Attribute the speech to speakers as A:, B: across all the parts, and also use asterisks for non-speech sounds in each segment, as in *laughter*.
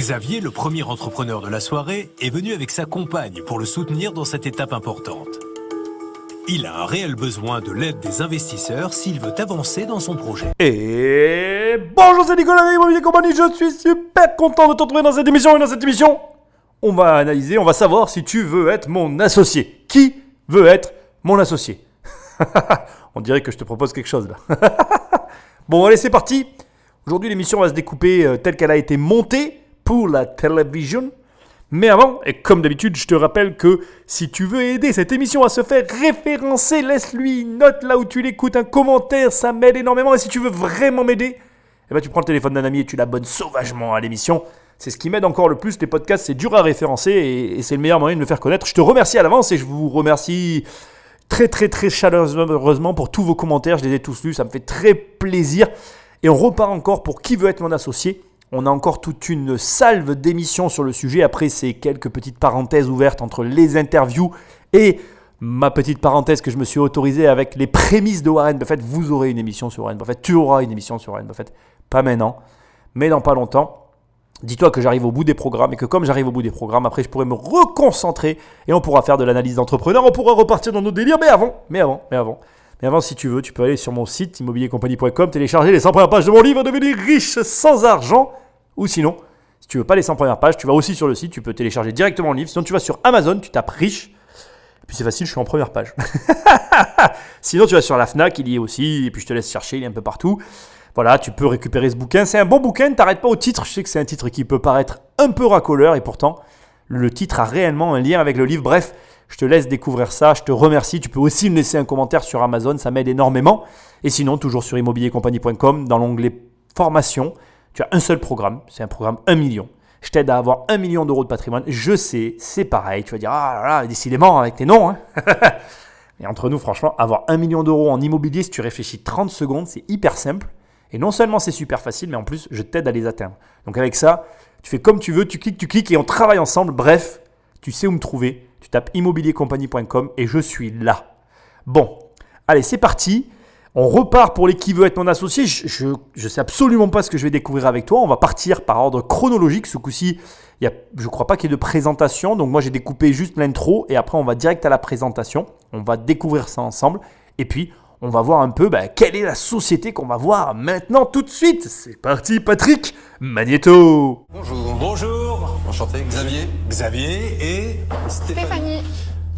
A: Xavier, le premier entrepreneur de la soirée, est venu avec sa compagne pour le soutenir dans cette étape importante. Il a un réel besoin de l'aide des investisseurs s'il veut avancer dans son projet.
B: Et bonjour, c'est Nicolas Immobilier Compagnie, je suis super content de te retrouver dans cette émission. Et dans cette émission, on va analyser, on va savoir si tu veux être mon associé. Qui veut être mon associé? *laughs* On dirait que je te propose quelque chose là. *laughs* bon, allez, c'est parti. Aujourd'hui, l'émission va se découper euh, telle qu'elle a été montée pour la télévision. Mais avant, et comme d'habitude, je te rappelle que si tu veux aider cette émission à se faire référencer, laisse-lui une note là où tu l'écoutes, un commentaire, ça m'aide énormément. Et si tu veux vraiment m'aider, eh ben, tu prends le téléphone d'un ami et tu l'abonnes sauvagement à l'émission. C'est ce qui m'aide encore le plus. Les podcasts, c'est dur à référencer et, et c'est le meilleur moyen de me faire connaître. Je te remercie à l'avance et je vous remercie très très très chaleureusement pour tous vos commentaires. Je les ai tous lus, ça me fait très plaisir. Et on repart encore pour qui veut être mon associé? On a encore toute une salve d'émissions sur le sujet. Après ces quelques petites parenthèses ouvertes entre les interviews et ma petite parenthèse que je me suis autorisée avec les prémices de Warren Buffett. Vous aurez une émission sur Warren Buffett. Tu auras une émission sur Warren Buffett. Pas maintenant, mais dans pas longtemps. Dis-toi que j'arrive au bout des programmes et que comme j'arrive au bout des programmes, après je pourrai me reconcentrer et on pourra faire de l'analyse d'entrepreneur, on pourra repartir dans nos délires. Mais avant, mais avant, mais avant, mais avant, si tu veux, tu peux aller sur mon site immobiliercompagnie.com, télécharger les 100 premières pages de mon livre Devenir riche sans argent. Ou sinon, si tu veux pas les 100 premières pages, tu vas aussi sur le site, tu peux télécharger directement le livre. Sinon, tu vas sur Amazon, tu tapes riche. Et puis c'est facile, je suis en première page. *laughs* sinon, tu vas sur la Fnac, il y est aussi. Et puis je te laisse chercher, il est un peu partout. Voilà, tu peux récupérer ce bouquin. C'est un bon bouquin, t'arrêtes pas au titre. Je sais que c'est un titre qui peut paraître un peu racoleur et pourtant, le titre a réellement un lien avec le livre. Bref, je te laisse découvrir ça. Je te remercie. Tu peux aussi me laisser un commentaire sur Amazon. Ça m'aide énormément. Et sinon, toujours sur immobiliercompagnie.com, dans l'onglet formation, tu as un seul programme. C'est un programme 1 million. Je t'aide à avoir 1 million d'euros de patrimoine. Je sais, c'est pareil. Tu vas dire, ah là là, décidément, avec tes noms. Hein. *laughs* Et entre nous, franchement, avoir 1 million d'euros en immobilier, si tu réfléchis 30 secondes, c'est hyper simple. Et non seulement c'est super facile, mais en plus, je t'aide à les atteindre. Donc avec ça, tu fais comme tu veux, tu cliques, tu cliques et on travaille ensemble. Bref, tu sais où me trouver. Tu tapes immobiliercompagnie.com et je suis là. Bon, allez, c'est parti. On repart pour les qui veut être mon associé. Je ne sais absolument pas ce que je vais découvrir avec toi. On va partir par ordre chronologique. Ce coup-ci, je ne crois pas qu'il y ait de présentation. Donc moi, j'ai découpé juste l'intro et après, on va direct à la présentation. On va découvrir ça ensemble. Et puis, on va voir un peu bah, quelle est la société qu'on va voir maintenant tout de suite. C'est parti, Patrick Magneto.
C: Bonjour.
A: Bonjour,
C: Enchanté, Xavier.
A: Xavier et
D: Stéphanie.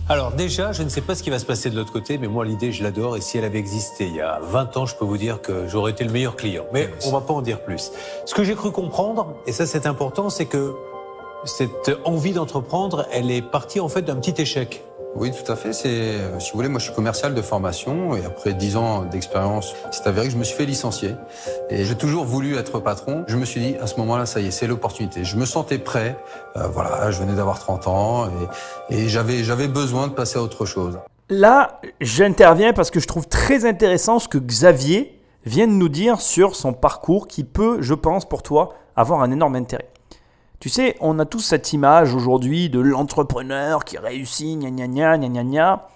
A: Alors déjà, je ne sais pas ce qui va se passer de l'autre côté, mais moi l'idée, je l'adore. Et si elle avait existé il y a 20 ans, je peux vous dire que j'aurais été le meilleur client. Mais on va pas en dire plus. Ce que j'ai cru comprendre, et ça c'est important, c'est que cette envie d'entreprendre, elle est partie en fait d'un petit échec.
C: Oui, tout à fait. C'est, euh, si vous voulez, moi je suis commercial de formation et après 10 ans d'expérience, c'est avéré que je me suis fait licencier. Et j'ai toujours voulu être patron. Je me suis dit, à ce moment-là, ça y est, c'est l'opportunité. Je me sentais prêt. Euh, voilà, je venais d'avoir 30 ans et, et j'avais, j'avais besoin de passer à autre chose.
B: Là, j'interviens parce que je trouve très intéressant ce que Xavier vient de nous dire sur son parcours qui peut, je pense, pour toi, avoir un énorme intérêt. Tu sais, on a tous cette image aujourd'hui de l'entrepreneur qui réussit, gna gna gna gna gna.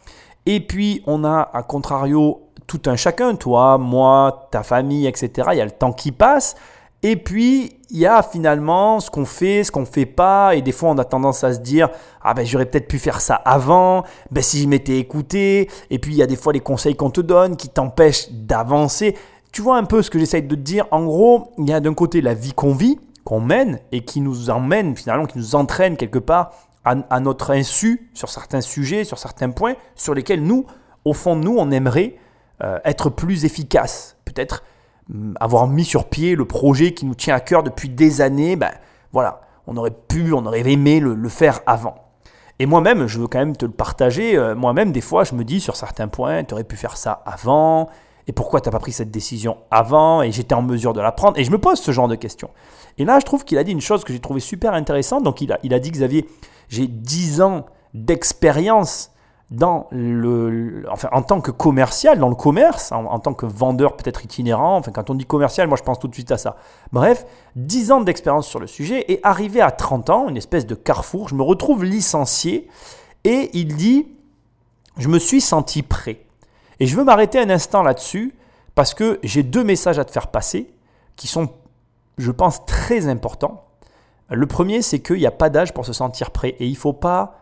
B: Et puis, on a, à contrario, tout un chacun, toi, moi, ta famille, etc. Il y a le temps qui passe. Et puis, il y a finalement ce qu'on fait, ce qu'on ne fait pas. Et des fois, on a tendance à se dire Ah ben, j'aurais peut-être pu faire ça avant. Ben, si je m'étais écouté. Et puis, il y a des fois les conseils qu'on te donne qui t'empêchent d'avancer. Tu vois un peu ce que j'essaye de te dire? En gros, il y a d'un côté la vie qu'on vit qu'on mène et qui nous emmène finalement, qui nous entraîne quelque part à, notre insu sur certains sujets, sur certains points sur lesquels nous, au fond de nous, on aimerait euh, être plus efficace. Peut-être hum, avoir mis sur pied le projet qui nous tient à cœur depuis des années. Ben voilà, on aurait pu, on aurait aimé le, faire avant. Et moi-même, je veux quand même te le partager. Euh, moi-même, des fois, je me dis sur certains points, tu aurais pu faire ça avant. Et pourquoi tu n'as pas pris cette décision avant Et j'étais en mesure de la prendre? Et je me pose ce genre de questions. Et là, je trouve qu'il a dit une chose que j'ai trouvé super intéressante. Donc, il a, dit, Xavier, j'ai 10 ans d'expérience dans le, enfin, en tant que commercial, dans le commerce, en, tant que vendeur peut-être itinérant. Enfin, quand on dit commercial, moi, je pense tout de suite à ça. Bref, 10 ans d'expérience sur le sujet. Et arrivé à 30 ans, une espèce de carrefour, je me retrouve licencié. Et il dit, je me suis senti prêt. Et je veux m'arrêter un instant là-dessus parce que j'ai deux messages à te faire passer qui sont je pense, très important. Le premier, c'est qu'il n'y a pas d'âge pour se sentir prêt et il faut pas,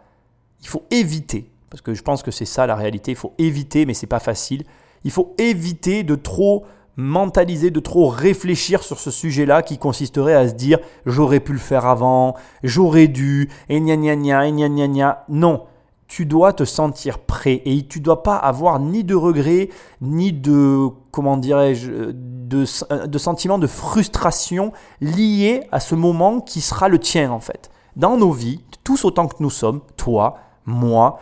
B: il faut éviter, parce que je pense que c'est ça la réalité. Il faut éviter, mais c'est pas facile. Il faut éviter de trop mentaliser, de trop réfléchir sur ce sujet-là qui consisterait à se dire j'aurais pu le faire avant, j'aurais dû, et gna gna gna, et gna gna gna. Non, tu dois te sentir prêt et tu dois pas avoir ni de regrets, ni de, comment dirais-je, de, de sentiment de frustration lié à ce moment qui sera le tien en fait. Dans nos vies, tous autant que nous sommes, toi, moi,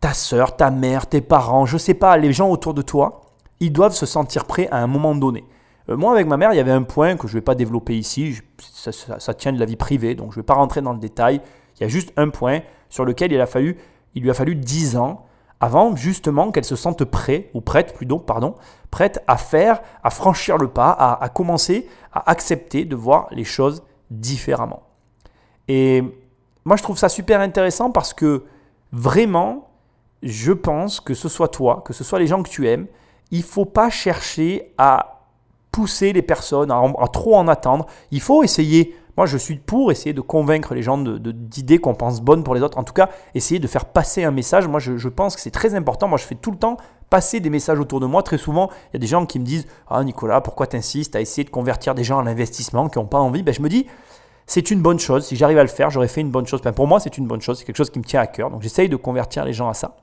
B: ta soeur, ta mère, tes parents, je sais pas, les gens autour de toi, ils doivent se sentir prêts à un moment donné. Euh, moi, avec ma mère, il y avait un point que je ne vais pas développer ici, ça, tient de la vie privée, donc je ne vais pas rentrer dans le détail. Il y a juste un point sur lequel il, a fallu, il lui a fallu 10 ans avant justement qu'elle se sente prête, ou prête plutôt, pardon, prête à faire, à franchir le pas, à, commencer à accepter de voir les choses différemment. Et moi, je trouve ça super intéressant parce que vraiment, je pense que ce soit toi, que ce soit les gens que tu aimes, il ne faut pas chercher à pousser les personnes, à, trop en attendre. Il faut essayer. Moi, je suis pour essayer de convaincre les gens d'idées de, qu'on pense bonnes pour les autres. En tout cas, essayer de faire passer un message. Moi, je, pense que c'est très important. Moi, je fais tout le temps passer des messages autour de moi. Très souvent, il y a des gens qui me disent Ah, Nicolas, pourquoi tu insistes à essayer de convertir des gens à l'investissement qui n'ont pas envie ben, Je me dis c'est une bonne chose. Si j'arrive à le faire, j'aurais fait une bonne chose. pour moi, c'est une bonne chose. C'est quelque chose qui me tient à cœur. Donc, j'essaye de convertir les gens à ça.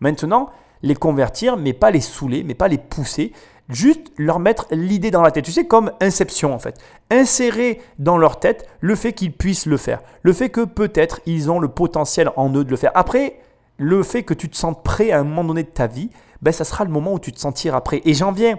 B: Maintenant, les convertir, mais pas les saouler, mais pas les pousser. Juste leur mettre l'idée dans la tête. Tu sais, comme Inception en fait. Insérer dans leur tête le fait qu'ils puissent le faire. Le fait que peut-être ils ont le potentiel en eux de le faire. Après, le fait que tu te sentes prêt à un moment donné de ta vie, ben, ça sera le moment où tu te sentiras prêt. Et j'en viens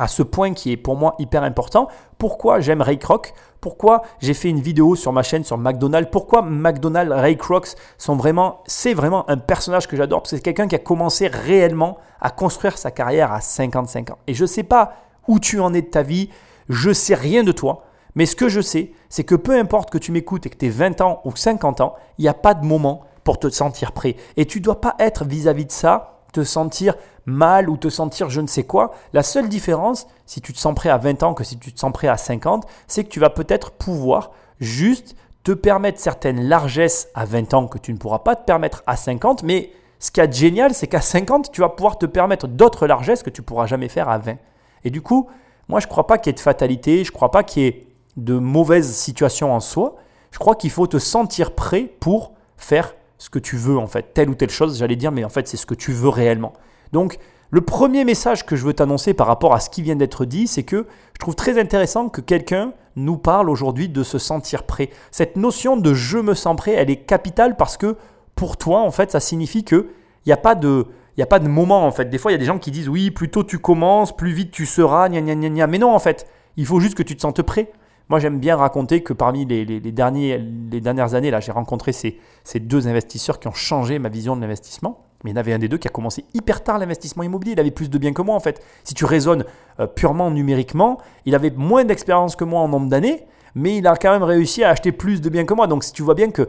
B: à ce point qui est pour moi hyper important. Pourquoi j'aime Ray Kroc? Pourquoi j'ai fait une vidéo sur ma chaîne sur McDonald's? Pourquoi McDonald's, Ray Kroc sont vraiment, c'est vraiment un personnage que j'adore? Parce que c'est quelqu'un qui a commencé réellement à construire sa carrière à 55 ans. Et je ne sais pas où tu en es de ta vie, je sais rien de toi. Mais ce que je sais, c'est que peu importe que tu m'écoutes et que tu aies 20 ans ou 50 ans, il n'y a pas de moment pour te sentir prêt. Et tu ne dois pas être vis-à-vis -vis de ça, te sentir mal ou te sentir je ne sais quoi. La seule différence, si tu te sens prêt à 20 ans que si tu te sens prêt à 50, c'est que tu vas peut-être pouvoir juste te permettre certaines largesses à 20 ans que tu ne pourras pas te permettre à 50, mais ce qui est génial, c'est qu'à 50, tu vas pouvoir te permettre d'autres largesses que tu pourras jamais faire à 20. Et du coup, moi, je ne crois pas qu'il y ait de fatalité, je ne crois pas qu'il y ait de mauvaises situations en soi. Je crois qu'il faut te sentir prêt pour faire ce que tu veux en fait, telle ou telle chose, j'allais dire, mais en fait c'est ce que tu veux réellement. Donc le premier message que je veux t'annoncer par rapport à ce qui vient d'être dit, c'est que je trouve très intéressant que quelqu'un nous parle aujourd'hui de se sentir prêt. Cette notion de je me sens prêt, elle est capitale parce que pour toi, en fait, ça signifie qu'il n'y a pas de... Il a pas de moment en fait. Des fois, il y a des gens qui disent oui, plus tôt tu commences, plus vite tu seras, gna gna gna gna. Mais non, en fait, il faut juste que tu te sentes prêt. Moi, j'aime bien raconter que parmi les, derniers, les dernières années, là, j'ai rencontré ces, deux investisseurs qui ont changé ma vision de l'investissement. Mais il y en avait un des deux qui a commencé hyper tard l'investissement immobilier. Il avait plus de biens que moi, en fait. Si tu raisonnes euh, purement numériquement, il avait moins d'expérience que moi en nombre d'années, mais il a quand même réussi à acheter plus de biens que moi. Donc, si tu vois bien que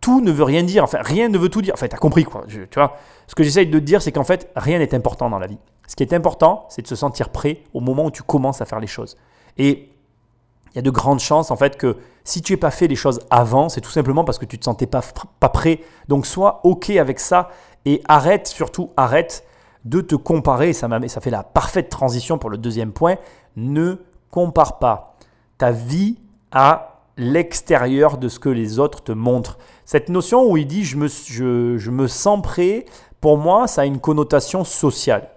B: tout ne veut rien dire, enfin, rien ne veut tout dire. Enfin, tu as compris, quoi. tu vois, ce que j'essaye de te dire, c'est qu'en fait, rien n'est important dans la vie. Ce qui est important, c'est de se sentir prêt au moment où tu commences à faire les choses. Et il y a de grandes chances en fait que si tu n'es pas fait les choses avant, c'est tout simplement parce que tu ne te sentais pas, prêt. Donc sois OK avec ça et arrête, surtout arrête de te comparer. Ça, ça fait la parfaite transition pour le deuxième point. Ne compare pas ta vie à l'extérieur de ce que les autres te montrent. Cette notion où il dit je me, je, me sens prêt, pour moi, ça a une connotation sociale.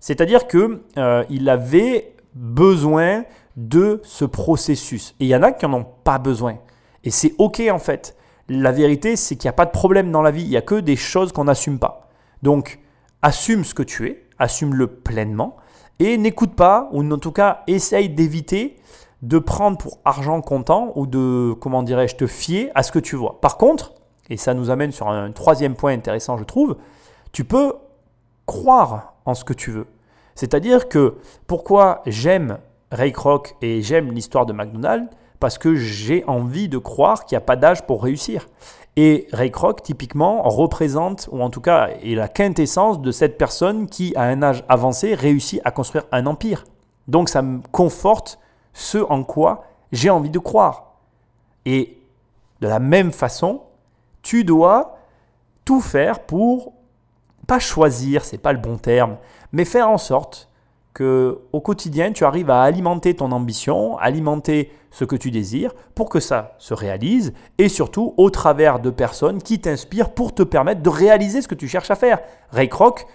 B: C'est-à-dire qu'il euh, avait besoin de ce processus. Et il y en a qui n'en ont pas besoin. Et c'est OK en fait. La vérité, c'est qu'il n'y a pas de problème dans la vie. Il n'y a que des choses qu'on n'assume pas. Donc, assume ce que tu es, assume-le pleinement et n'écoute pas, ou en tout cas, essaye d'éviter de prendre pour argent comptant ou de, comment dirais-je, te fier à ce que tu vois. Par contre, et ça nous amène sur un troisième point intéressant, je trouve, tu peux croire en ce que tu veux. C'est-à-dire que pourquoi j'aime Ray Kroc et j'aime l'histoire de McDonald's parce que j'ai envie de croire qu'il n'y a pas d'âge pour réussir. Et Ray Kroc, typiquement, représente, ou en tout cas est la quintessence de cette personne qui, à un âge avancé, réussit à construire un empire. Donc ça me conforte ce en quoi j'ai envie de croire. Et de la même façon, tu dois tout faire pour pas choisir, c'est pas le bon terme, mais faire en sorte que au quotidien, tu arrives à alimenter ton ambition, alimenter ce que tu désires pour que ça se réalise et surtout au travers de personnes qui t'inspirent pour te permettre de réaliser ce que tu cherches à faire. Ray Kroc,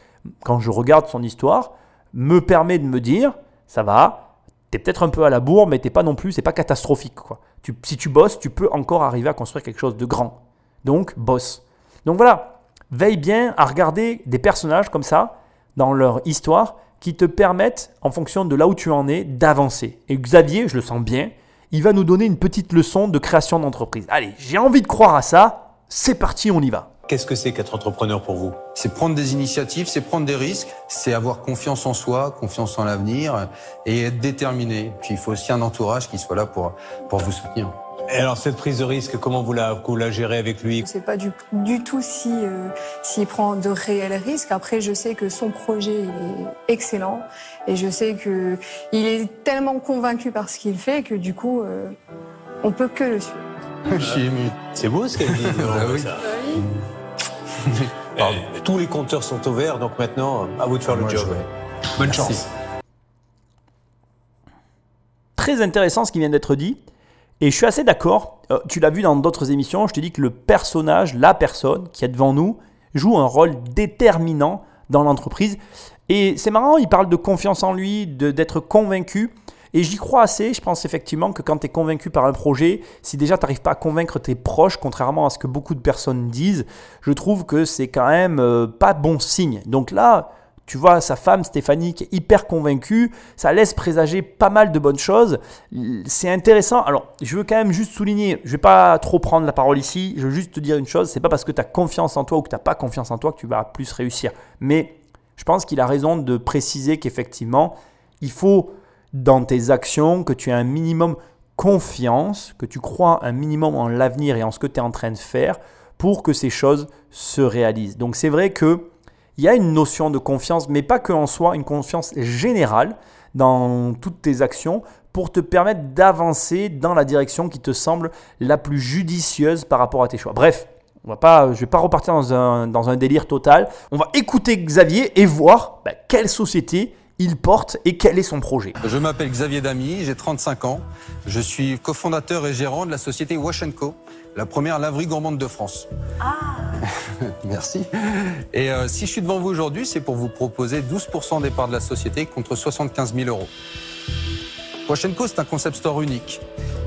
B: quand je regarde son histoire, me permet de me dire ça va, tu es peut-être un peu à la bourre, mais t'es pas non plus, c'est pas catastrophique. Quoi. Tu, si tu bosses, tu peux encore arriver à construire quelque chose de grand. Donc, bosse. Donc voilà, veille bien à regarder des personnages comme ça dans leur histoire qui te permettent, en fonction de là où tu en es, d'avancer. Et Xavier, je le sens bien, il va nous donner une petite leçon de création d'entreprise. Allez, j'ai envie de croire à ça. C'est parti, on y va.
A: Qu'est-ce que c'est qu'être entrepreneur pour vous?
C: C'est prendre des initiatives, c'est prendre des risques, c'est avoir confiance en soi, confiance en l'avenir et être déterminé. Puis il faut aussi un entourage qui soit là pour, pour vous soutenir.
A: Et alors cette prise de risque, comment vous la, vous la gérez avec lui
D: Je sais pas du, du tout si euh, s'il prend de réels risques. Après, je sais que son projet est excellent et je sais que il est tellement convaincu par ce qu'il fait que du coup, euh, on peut que le suivre. *laughs*
A: C'est beau ce qu'elle dit. *laughs*
C: Ah oui.
A: ça. *laughs* Eh, tous les compteurs sont au vert, donc maintenant, à vous de faire le job. Bonne
C: Merci.
A: chance.
B: Très intéressant ce qui vient d'être dit. Et je suis assez d'accord. Euh, tu l'as vu dans d'autres émissions, je te dis que le personnage, la personne qui est devant nous, joue un rôle déterminant dans l'entreprise. Et c'est marrant, il parle de confiance en lui, d'être convaincu. Et j'y crois assez. Je pense effectivement que quand tu es convaincu par un projet, si déjà tu n'arrives pas à convaincre tes proches, contrairement à ce que beaucoup de personnes disent, je trouve que c'est quand même euh, pas bon signe. Donc là, tu vois sa femme Stéphanie qui est hyper convaincue, ça laisse présager pas mal de bonnes choses. C'est intéressant. Alors, je veux quand même juste souligner, je vais pas trop prendre la parole ici, je veux juste te dire une chose, c'est pas parce que tu as confiance en toi ou que tu n'as pas confiance en toi que tu vas plus réussir. Mais je pense qu'il a raison de préciser qu'effectivement, il faut dans tes actions que tu aies un minimum confiance, que tu crois un minimum en l'avenir et en ce que tu es en train de faire pour que ces choses se réalisent. Donc c'est vrai que il y a une notion de confiance, mais pas que en soi, une confiance générale dans toutes tes actions pour te permettre d'avancer dans la direction qui te semble la plus judicieuse par rapport à tes choix. Bref, on va pas, je ne vais pas repartir dans un, délire total. On va écouter Xavier et voir bah, quelle société il porte et quel est son projet.
C: Je m'appelle Xavier Damy, j'ai 35 ans. Je suis cofondateur et gérant de la société Wash Co, la première laverie gourmande de France. Ah *laughs* Merci. Et euh, si je suis devant vous aujourd'hui, c'est pour vous proposer 12% des parts de la société contre 75 000 euros. Wash Co, c'est un concept store unique,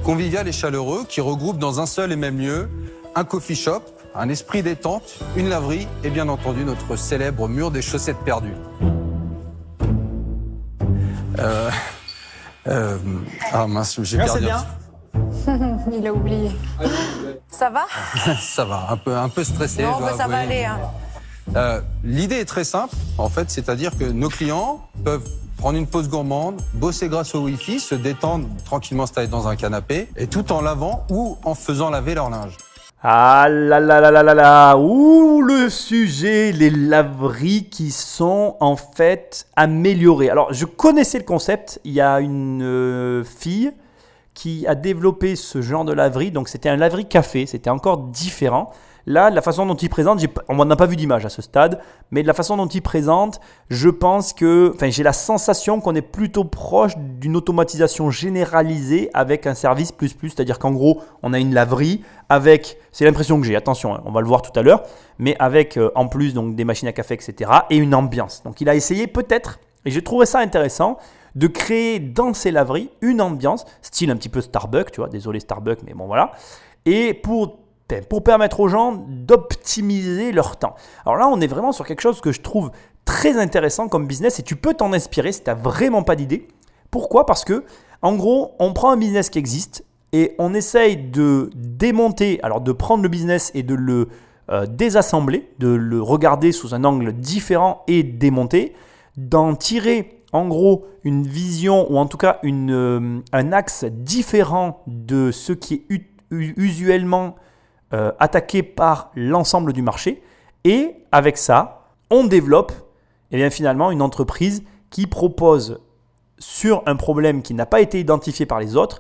C: convivial et chaleureux qui regroupe dans un seul et même lieu un coffee shop, un esprit détente, une laverie et bien entendu notre célèbre mur des chaussettes perdues. Euh, euh, ah mince, j'ai perdu. *laughs*
D: Il a oublié.
E: Ça va? *laughs*
C: Ça va, un peu, un peu stressé.
E: Non,
C: je dois
E: mais ça va aller. hein.
C: Euh, L'idée est très simple, en fait, c'est-à-dire que nos clients peuvent prendre une pause gourmande, bosser grâce au Wi-Fi, se détendre tranquillement installés dans un canapé, et tout en lavant ou en faisant laver leur linge.
B: Ah là là là là là là Ouh, le sujet, les laveries qui sont en fait améliorées. Alors, je connaissais le concept. Il y a une euh, fille qui a développé ce genre de laverie. Donc, c'était un laverie café. C'était encore différent. Là, la façon dont il présente, on n'a pas vu d'image à ce stade, mais de la façon dont il présente, je pense que, enfin, j'ai la sensation qu'on est plutôt proche d'une automatisation généralisée avec un service plus plus, c'est-à-dire qu'en gros, on a une laverie avec, c'est l'impression que j'ai, attention, hein, on va le voir tout à l'heure, mais avec euh, en plus donc des machines à café, etc., et une ambiance. Donc, il a essayé peut-être, et j'ai trouvé ça intéressant, de créer dans ces laveries une ambiance, style un petit peu Starbucks, tu vois, désolé Starbucks, mais bon voilà, et pour pour permettre aux gens d'optimiser leur temps. Alors là, on est vraiment sur quelque chose que je trouve très intéressant comme business et tu peux t'en inspirer si tu n'as vraiment pas d'idée. Pourquoi? Parce que, en gros, on prend un business qui existe et on essaye de démonter, alors de prendre le business et de le euh, désassembler, de le regarder sous un angle différent et démonter, d'en tirer en gros une vision ou en tout cas euh, un axe différent de ce qui est usuellement euh, attaqué par l'ensemble du marché. Et avec ça, on développe eh bien, finalement une entreprise qui propose sur un problème qui n'a pas été identifié par les autres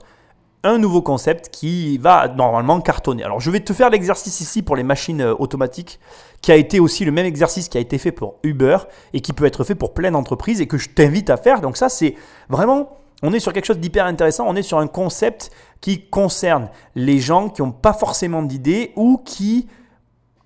B: un nouveau concept qui va normalement cartonner. Alors je vais te faire l'exercice ici pour les machines euh, automatiques, qui a été aussi le même exercice qui a été fait pour Uber et qui peut être fait pour plein d'entreprises et que je t'invite à faire. Donc ça c'est vraiment, on est sur quelque chose d'hyper intéressant, on est sur un concept qui concerne les gens qui n'ont pas forcément d'idées ou qui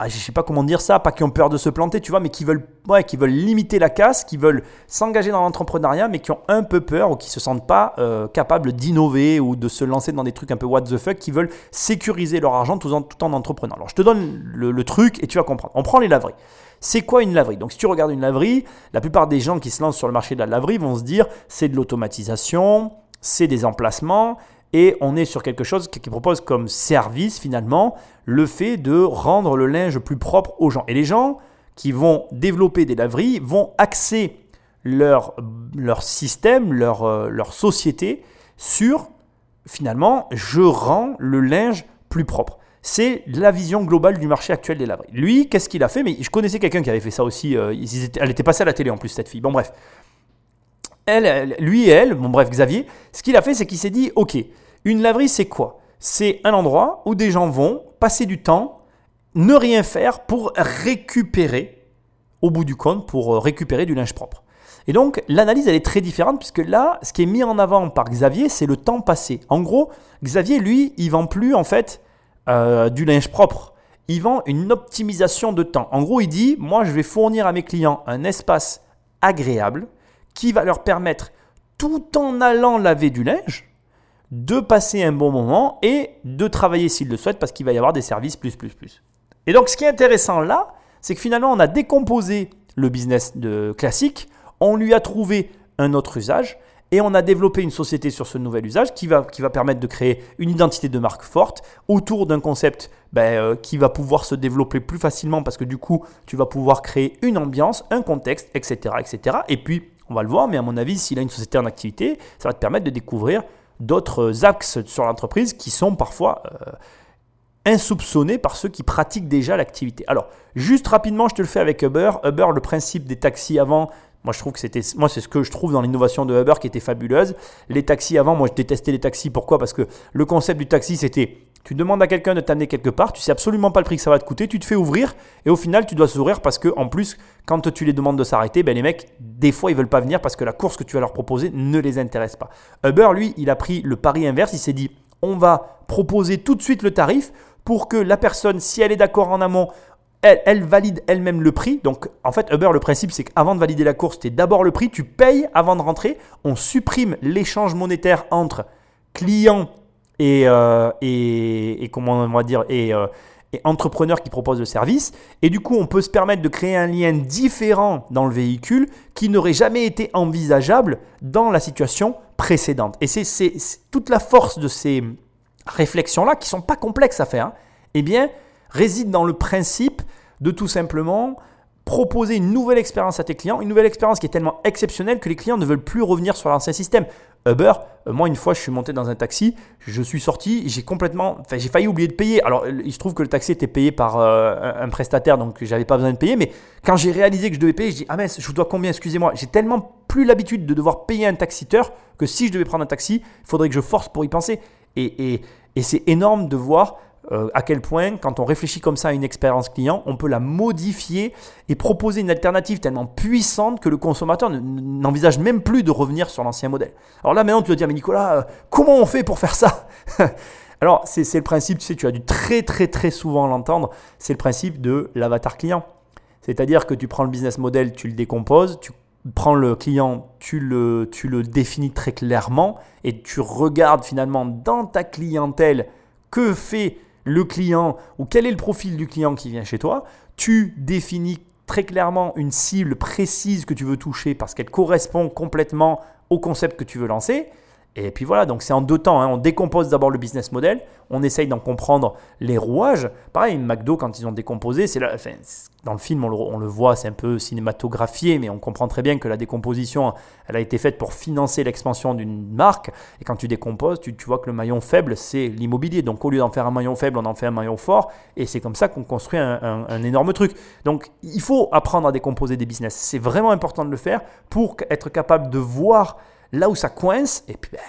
B: ah, je sais pas comment dire ça, pas qui ont peur de se planter, tu vois, mais qui veulent, ouais, qui veulent limiter la casse, qui veulent s'engager dans l'entrepreneuriat, mais qui ont un peu peur ou qui se sentent pas euh, capables d'innover ou de se lancer dans des trucs un peu what the fuck, qui veulent sécuriser leur argent tout en, tout en entreprenant. Alors je te donne le, truc et tu vas comprendre. On prend les laveries. C'est quoi une laverie? Donc si tu regardes une laverie, la plupart des gens qui se lancent sur le marché de la laverie vont se dire c'est de l'automatisation, c'est des emplacements, et on est sur quelque chose qui propose comme service finalement le fait de rendre le linge plus propre aux gens. Et les gens qui vont développer des laveries vont axer leur, leur système, leur, euh, leur société sur finalement je rends le linge plus propre. C'est la vision globale du marché actuel des laveries. Lui, qu'est-ce qu'il a fait? Mais je connaissais quelqu'un qui avait fait ça aussi. Euh, elle était passée à la télé en plus, cette fille. Bon, bref lui et elle, bon bref, Xavier, ce qu'il a fait, c'est qu'il s'est dit, ok, une laverie, c'est quoi? C'est un endroit où des gens vont passer du temps, ne rien faire pour récupérer, au bout du compte, pour euh, récupérer du linge propre. Et donc, l'analyse, elle est très différente, puisque là, ce qui est mis en avant par Xavier, c'est le temps passé. En gros, Xavier, lui, il vend plus, en fait, euh, du linge propre. Il vend une optimisation de temps. En gros, il dit, moi, je vais fournir à mes clients un espace agréable, qui va leur permettre, tout en allant laver du linge, de passer un bon moment et de travailler s'ils le souhaitent parce qu'il va y avoir des services plus, plus, plus. Et donc ce qui est intéressant là, c'est que finalement on a décomposé le business de classique, on lui a trouvé un autre usage et on a développé une société sur ce nouvel usage qui va, qui va permettre de créer une identité de marque forte autour d'un concept ben, euh, qui va pouvoir se développer plus facilement parce que du coup tu vas pouvoir créer une ambiance, un contexte, etc. etc. Et puis on va le voir, mais à mon avis, s'il a une société en activité, ça va te permettre de découvrir d'autres axes sur l'entreprise qui sont parfois euh, insoupçonnés par ceux qui pratiquent déjà l'activité. Alors, juste rapidement, je te le fais avec Uber. Uber, le principe des taxis avant, moi je trouve que c'était, moi c'est ce que je trouve dans l'innovation de Uber qui était fabuleuse. Les taxis avant, moi je détestais les taxis. Pourquoi? Parce que le concept du taxi, c'était tu demandes à quelqu'un de t'amener quelque part, tu sais absolument pas le prix que ça va te coûter, tu te fais ouvrir et au final tu dois sourire parce que en plus quand tu les demandes de s'arrêter, ben les mecs des fois ils veulent pas venir parce que la course que tu vas leur proposer ne les intéresse pas. Uber lui, il a pris le pari inverse, il s'est dit on va proposer tout de suite le tarif pour que la personne si elle est d'accord en amont elle, elle, valide elle-même le prix. Donc, en fait, Uber, le principe, c'est qu'avant de valider la course, tu es d'abord le prix, tu payes avant de rentrer. On supprime l'échange monétaire entre client euh, et, et, comment on va dire et, euh, et entrepreneurs qui proposent le service. Et du coup, on peut se permettre de créer un lien différent dans le véhicule qui n'aurait jamais été envisageable dans la situation précédente. Et c'est toute la force de ces réflexions-là, qui sont pas complexes à faire, hein, eh bien, réside dans le principe de tout simplement proposer une nouvelle expérience à tes clients, une nouvelle expérience qui est tellement exceptionnelle que les clients ne veulent plus revenir sur l'ancien système. Uber, euh, moi une fois je suis monté dans un taxi, je suis sorti, j'ai complètement, enfin j'ai failli oublier de payer. Alors il se trouve que le taxi était payé par euh, un prestataire donc j'avais pas besoin de payer, mais quand j'ai réalisé que je devais payer, je dis ah mince, je vous dois combien Excusez-moi, j'ai tellement plus l'habitude de devoir payer un taxiteur que si je devais prendre un taxi, il faudrait que je force pour y penser. Et c'est énorme de voir euh, à quel point, quand on réfléchit comme ça à une expérience client, on peut la modifier et proposer une alternative tellement puissante que le consommateur n'envisage même plus de revenir sur l'ancien modèle. Alors là, maintenant, tu vas dire, mais Nicolas, euh, comment on fait pour faire ça *laughs* Alors, c'est le principe, tu sais, tu as dû très, très, très souvent l'entendre, c'est le principe de l'avatar client. C'est-à-dire que tu prends le business model, tu le décomposes, tu prends le client, tu le, tu le définis très clairement et tu regardes finalement dans ta clientèle que fait le client ou quel est le profil du client qui vient chez toi. Tu définis très clairement une cible précise que tu veux toucher parce qu'elle correspond complètement au concept que tu veux lancer. Et puis voilà, donc c'est en deux temps. Hein. On décompose d'abord le business model, on essaye d'en comprendre les rouages. Pareil, McDo, quand ils ont décomposé, c'est dans le film, on le, voit, c'est un peu cinématographié, mais on comprend très bien que la décomposition, elle a été faite pour financer l'expansion d'une marque. Et quand tu décomposes, tu, vois que le maillon faible, c'est l'immobilier. Donc au lieu d'en faire un maillon faible, on en fait un maillon fort. Et c'est comme ça qu'on construit un, énorme truc. Donc il faut apprendre à décomposer des business. C'est vraiment important de le faire pour être capable de voir là où ça coince, et puis ben,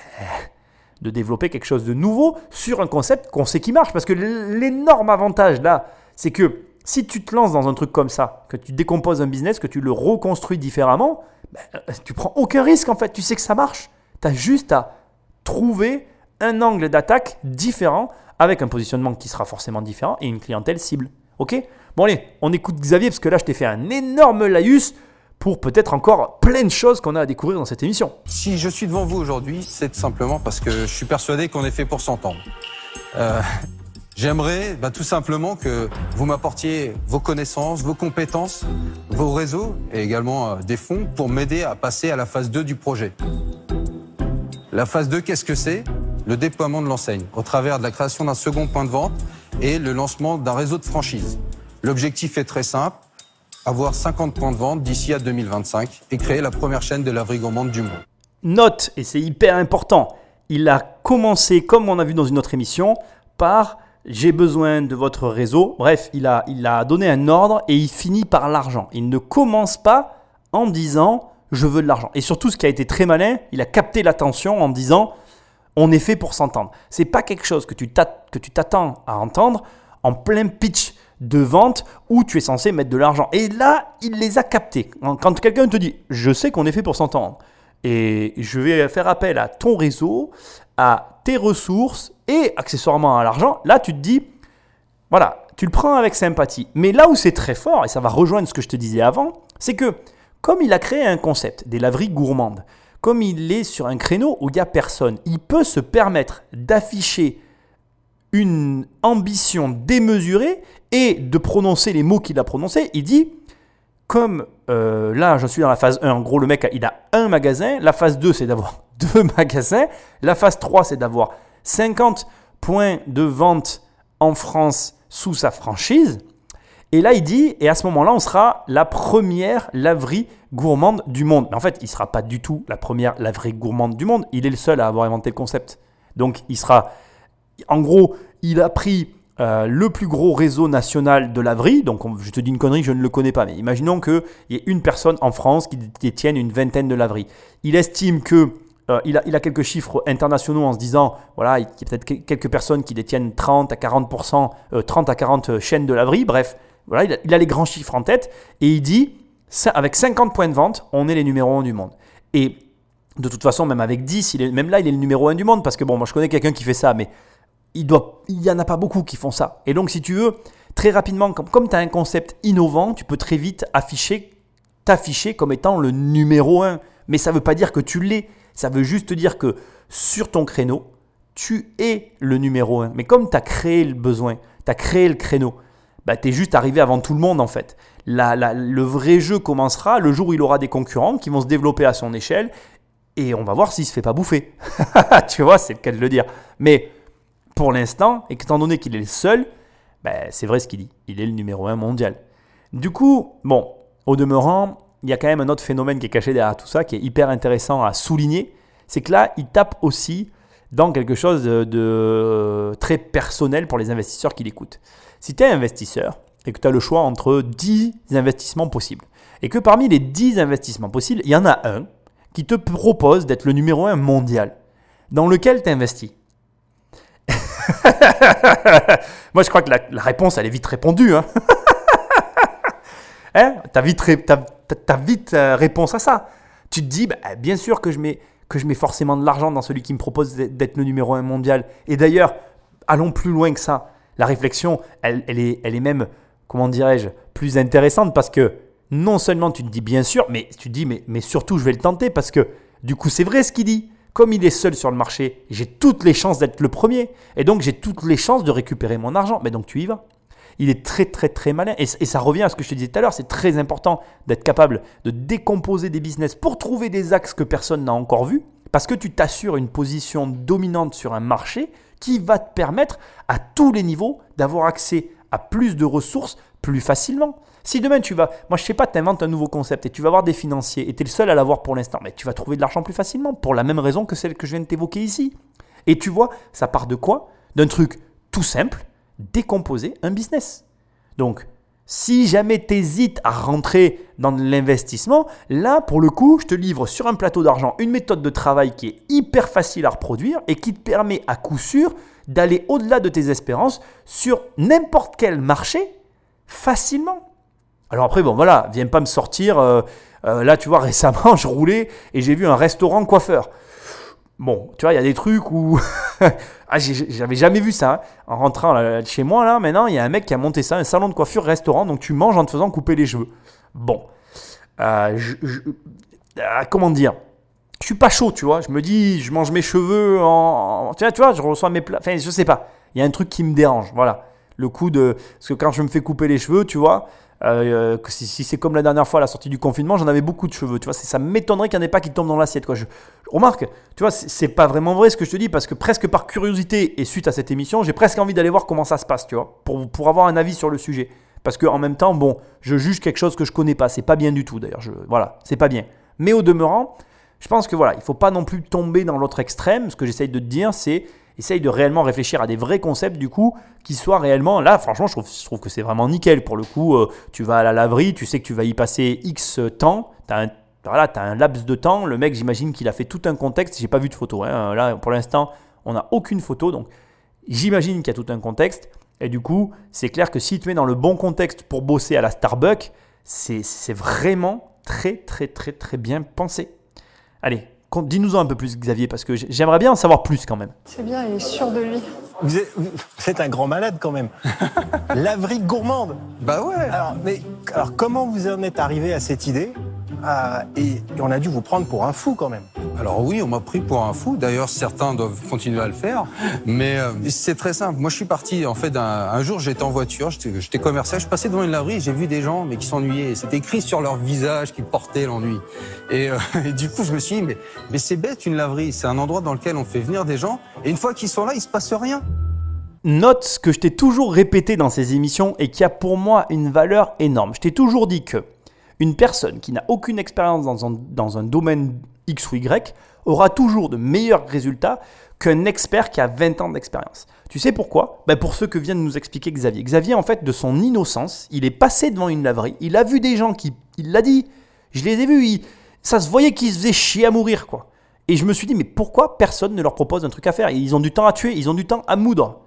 B: de développer quelque chose de nouveau sur un concept qu'on sait qui marche. Parce que l'énorme avantage là, c'est que si tu te lances dans un truc comme ça, que tu décomposes un business, que tu le reconstruis différemment, ben, euh, tu prends aucun risque en fait. Tu sais que ça marche. Tu as juste à trouver un angle d'attaque différent avec un positionnement qui sera forcément différent et une clientèle cible. Ok? Bon allez, on écoute Xavier parce que là je t'ai fait un énorme laïus pour peut-être encore plein de choses qu'on a à découvrir dans cette émission.
C: Si je suis devant vous aujourd'hui, c'est simplement parce que je suis persuadé qu'on est fait pour s'entendre. Euh, *laughs* J'aimerais bah, tout simplement que vous m'apportiez vos connaissances, vos compétences, vos réseaux et également euh, des fonds pour m'aider à passer à la phase 2 du projet. La phase 2, qu'est-ce que c'est? Le déploiement de l'enseigne au travers de la création d'un second point de vente et le lancement d'un réseau de franchise. L'objectif est très simple, avoir 50 points de vente d'ici à 2025 et créer la première chaîne de laverie gourmande du monde.
B: Note, et c'est hyper important, il a commencé, comme on a vu dans une autre émission, par j'ai besoin de votre réseau. Bref, il a, il a donné un ordre et il finit par l'argent. Il ne commence pas en disant je veux de l'argent. Et surtout, ce qui a été très malin, il a capté l'attention en disant on est fait pour s'entendre. C'est pas quelque chose que tu t'attends à entendre en plein pitch de vente où tu es censé mettre de l'argent. Et là, il les a captés. Quand quelqu'un te dit je sais qu'on est fait pour s'entendre et je vais faire appel à ton réseau, à tes ressources et accessoirement à l'argent, là tu te dis, voilà, tu le prends avec sympathie. Mais là où c'est très fort, et ça va rejoindre ce que je te disais avant, c'est que comme il a créé un concept, des laveries gourmandes, comme il est sur un créneau où il n'y a personne, il peut se permettre d'afficher une ambition démesurée et de prononcer les mots qu'il a prononcés. Il dit, comme euh, là je suis dans la phase 1, en gros le mec il a un magasin, la phase 2 c'est d'avoir *laughs* deux magasins, la phase 3 c'est d'avoir 50 points de vente en France sous sa franchise. Et là, il dit, et à ce moment-là, on sera la première laverie gourmande du monde. Mais en fait, il ne sera pas du tout la première laverie gourmande du monde. Il est le seul à avoir inventé le concept. Donc, il sera. En gros, il a pris euh, le plus gros réseau national de laverie. Donc, je te dis une connerie, je ne le connais pas. Mais imaginons qu'il y ait une personne en France qui détienne une vingtaine de laveries. Il estime que euh, il, a, quelques chiffres internationaux en se disant, voilà, il y a peut-être quelques personnes qui détiennent 30 à 40%, 30 euh, à 40 chaînes de laverie. Bref, voilà, il a, les grands chiffres en tête et il dit, avec 50 points de vente, on est les numéros 1 du monde. Et de toute façon, même avec 10, il est, même là, il est le numéro 1 du monde parce que bon, moi je connais quelqu'un qui fait ça, mais il doit, il y en a pas beaucoup qui font ça. Et donc, si tu veux, très rapidement, comme, comme tu as un concept innovant, tu peux très vite afficher, t'afficher comme étant le numéro 1. Mais ça ne veut pas dire que tu l'es. Ça veut juste dire que sur ton créneau, tu es le numéro 1. Mais comme tu as créé le besoin, tu as créé le créneau, bah, tu es juste arrivé avant tout le monde en fait. le vrai jeu commencera le jour où il aura des concurrents qui vont se développer à son échelle et on va voir s'il se fait pas bouffer. *laughs* tu vois, c'est le cas de le dire. Mais pour l'instant, et étant donné qu'il est le seul, bah, c'est vrai ce qu'il dit. Il est le numéro 1 mondial. Du coup, bon, au demeurant, il y a quand même un autre phénomène qui est caché derrière tout ça, qui est hyper intéressant à souligner, c'est que là, il tape aussi dans quelque chose de, très personnel pour les investisseurs qui l'écoutent. Si tu es investisseur et que tu as le choix entre 10 investissements possibles, et que parmi les 10 investissements possibles, il y en a un qui te propose d'être le numéro 1 mondial, dans lequel tu investis. *laughs* Moi, je crois que la, réponse, elle est vite répondue. Hein, *laughs* hein tu as vite, euh, réponse à ça. Tu te dis, bah, bien sûr que je, mets, que je mets forcément de l'argent dans celui qui me propose d'être le numéro un mondial. Et d'ailleurs, allons plus loin que ça. La réflexion, elle, est, même, comment dirais-je, plus intéressante parce que non seulement tu te dis bien sûr, mais tu te dis, mais surtout je vais le tenter parce que du coup c'est vrai ce qu'il dit. Comme il est seul sur le marché, j'ai toutes les chances d'être le premier. Et donc j'ai toutes les chances de récupérer mon argent. Mais donc tu y vas il est très très très malin. Et, ça revient à ce que je te disais tout à l'heure, c'est très important d'être capable de décomposer des business pour trouver des axes que personne n'a encore vus, parce que tu t'assures une position dominante sur un marché qui va te permettre à tous les niveaux d'avoir accès à plus de ressources plus facilement. Si demain tu vas, moi je sais pas, tu inventes un nouveau concept et tu vas avoir des financiers et tu es le seul à l'avoir pour l'instant, mais tu vas trouver de l'argent plus facilement pour la même raison que celle que je viens de t'évoquer ici. Et tu vois, ça part de quoi? D'un truc tout simple, décomposer un business. Donc, Si jamais tu hésites à rentrer dans l'investissement, là, pour le coup, je te livre sur un plateau d'argent une méthode de travail qui est hyper facile à reproduire et qui te permet à coup sûr d'aller au-delà de tes espérances sur n'importe quel marché facilement. Alors après, bon voilà, viens pas me sortir. euh, euh, là, tu vois, *laughs* récemment, je roulais et j'ai vu un restaurant coiffeur. Bon, tu vois, il y a des trucs où. *laughs* ah, j'avais jamais vu ça. hein. En rentrant chez moi, là, maintenant, il y a un mec qui a monté ça, un salon de coiffure restaurant. Donc, tu manges en te faisant couper les cheveux. Bon. Euh, ah, comment dire? Je suis pas chaud, tu vois. Je me dis, je mange mes cheveux en- Tu vois, tu vois, je reçois mes plats. Enfin, je sais pas. Il y a un truc qui me dérange. Voilà. Le coup de. Parce que quand je me fais couper les cheveux, tu vois. Euh, si, c'est comme la dernière fois à la sortie du confinement, j'en avais beaucoup de cheveux, tu vois, ça m'étonnerait qu'il n'y en ait pas qui tombent dans l'assiette. Je, Remarque, tu vois, c'est- pas vraiment vrai ce que je te dis parce que presque par curiosité et suite à cette émission, j'ai presque envie d'aller voir comment ça se passe, tu vois, pour, avoir un avis sur le sujet. Parce que en même temps, bon, je juge quelque chose que je connais pas, c'est pas bien du tout d'ailleurs, voilà, c'est pas bien. Mais au demeurant, je pense que voilà, il faut pas non plus tomber dans l'autre extrême. Ce que j'essaye de te dire, c'est essaye de réellement réfléchir à des vrais concepts du coup qui soient réellement là. Franchement, je trouve, que c'est vraiment nickel pour le coup. euh, tu vas à la laverie, tu sais que tu vas y passer X temps, t'as voilà, as un laps de temps. Le mec, j'imagine qu'il a fait tout un contexte. J'ai pas vu de photo. hein. Là, pour l'instant, on n'a aucune photo. Donc, j'imagine qu'il y a tout un contexte. Et du coup, c'est clair que si tu es dans le bon contexte pour bosser à la Starbucks, c'est vraiment très, très, très, très bien pensé. Allez, con- dis-nous-en un peu plus, Xavier, parce que j'aimerais bien en savoir plus quand même.
D: C'est bien, il est sûr de lui.
E: Vous êtes, vous êtes un grand malade quand même. *laughs* Laverie gourmande.
C: Bah ouais.
E: Alors, mais, alors comment vous en êtes arrivé à cette idée? Ah, et, et on a dû vous prendre pour un fou quand même.
C: Alors oui, on m'a pris pour un fou. D'ailleurs, certains doivent continuer à le faire. Mais euh, c'est très simple. Moi, je suis parti, en fait, un, un jour, j'étais en voiture, j'étais commercial, je passais devant une laverie j'ai vu des gens, mais qui s'ennuyaient. C'était écrit sur leur visage qu'ils portaient l'ennui. Et, euh, *laughs* et du coup, je me suis dit, mais, mais c'est bête, une laverie. C'est un endroit dans lequel on fait venir des gens. Et une fois qu'ils sont là, il se passe rien.
B: Note ce que je t'ai toujours répété dans ces émissions et qui a pour moi une valeur énorme. Je t'ai toujours dit que une personne qui n'a aucune expérience dans un, domaine X ou Y aura toujours de meilleurs résultats qu'un expert qui a 20 ans d'expérience. Tu sais pourquoi? Ben Pour ce que vient de nous expliquer Xavier. Xavier, en fait, de son innocence, il est passé devant une laverie, il a vu des gens qui... Il l'a dit, je les ai vus, ça se voyait qu'ils se faisaient chier à mourir, quoi. Et je me suis dit, mais pourquoi personne ne leur propose un truc à faire? Ils ont du temps à tuer, ils ont du temps à moudre.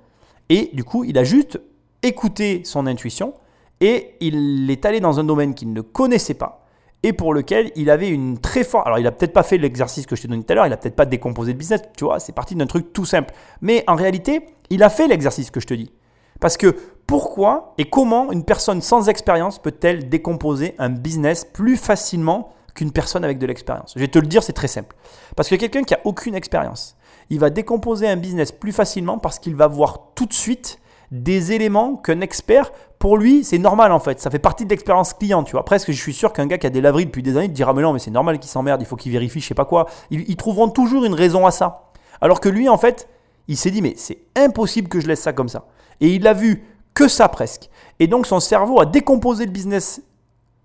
B: Et du coup, il a juste écouté son intuition et il est allé dans un domaine qu'il ne connaissait pas et pour lequel il avait une très forte. Alors, il a peut-être pas fait l'exercice que je t'ai donné tout à l'heure, il a peut-être pas décomposé le business, tu vois, c'est parti d'un truc tout simple. Mais en réalité, il a fait l'exercice que je te dis. Parce que pourquoi et comment une personne sans expérience peut-elle décomposer un business plus facilement qu'une personne avec de l'expérience? Je vais te le dire, c'est très simple. Parce que quelqu'un qui a aucune expérience, il va décomposer un business plus facilement parce qu'il va voir tout de suite des éléments qu'un expert, pour lui, c'est normal en fait. Ça fait partie de l'expérience client, tu vois. Presque, je suis sûr qu'un gars qui a des laveries depuis des années te dira Mais non, mais c'est normal qu'il s'emmerde, il faut qu'il vérifie, je sais pas quoi. Ils, trouveront toujours une raison à ça. Alors que lui, en fait, il s'est dit Mais c'est impossible que je laisse ça comme ça. Et il a vu que ça presque. Et donc, son cerveau a décomposé le business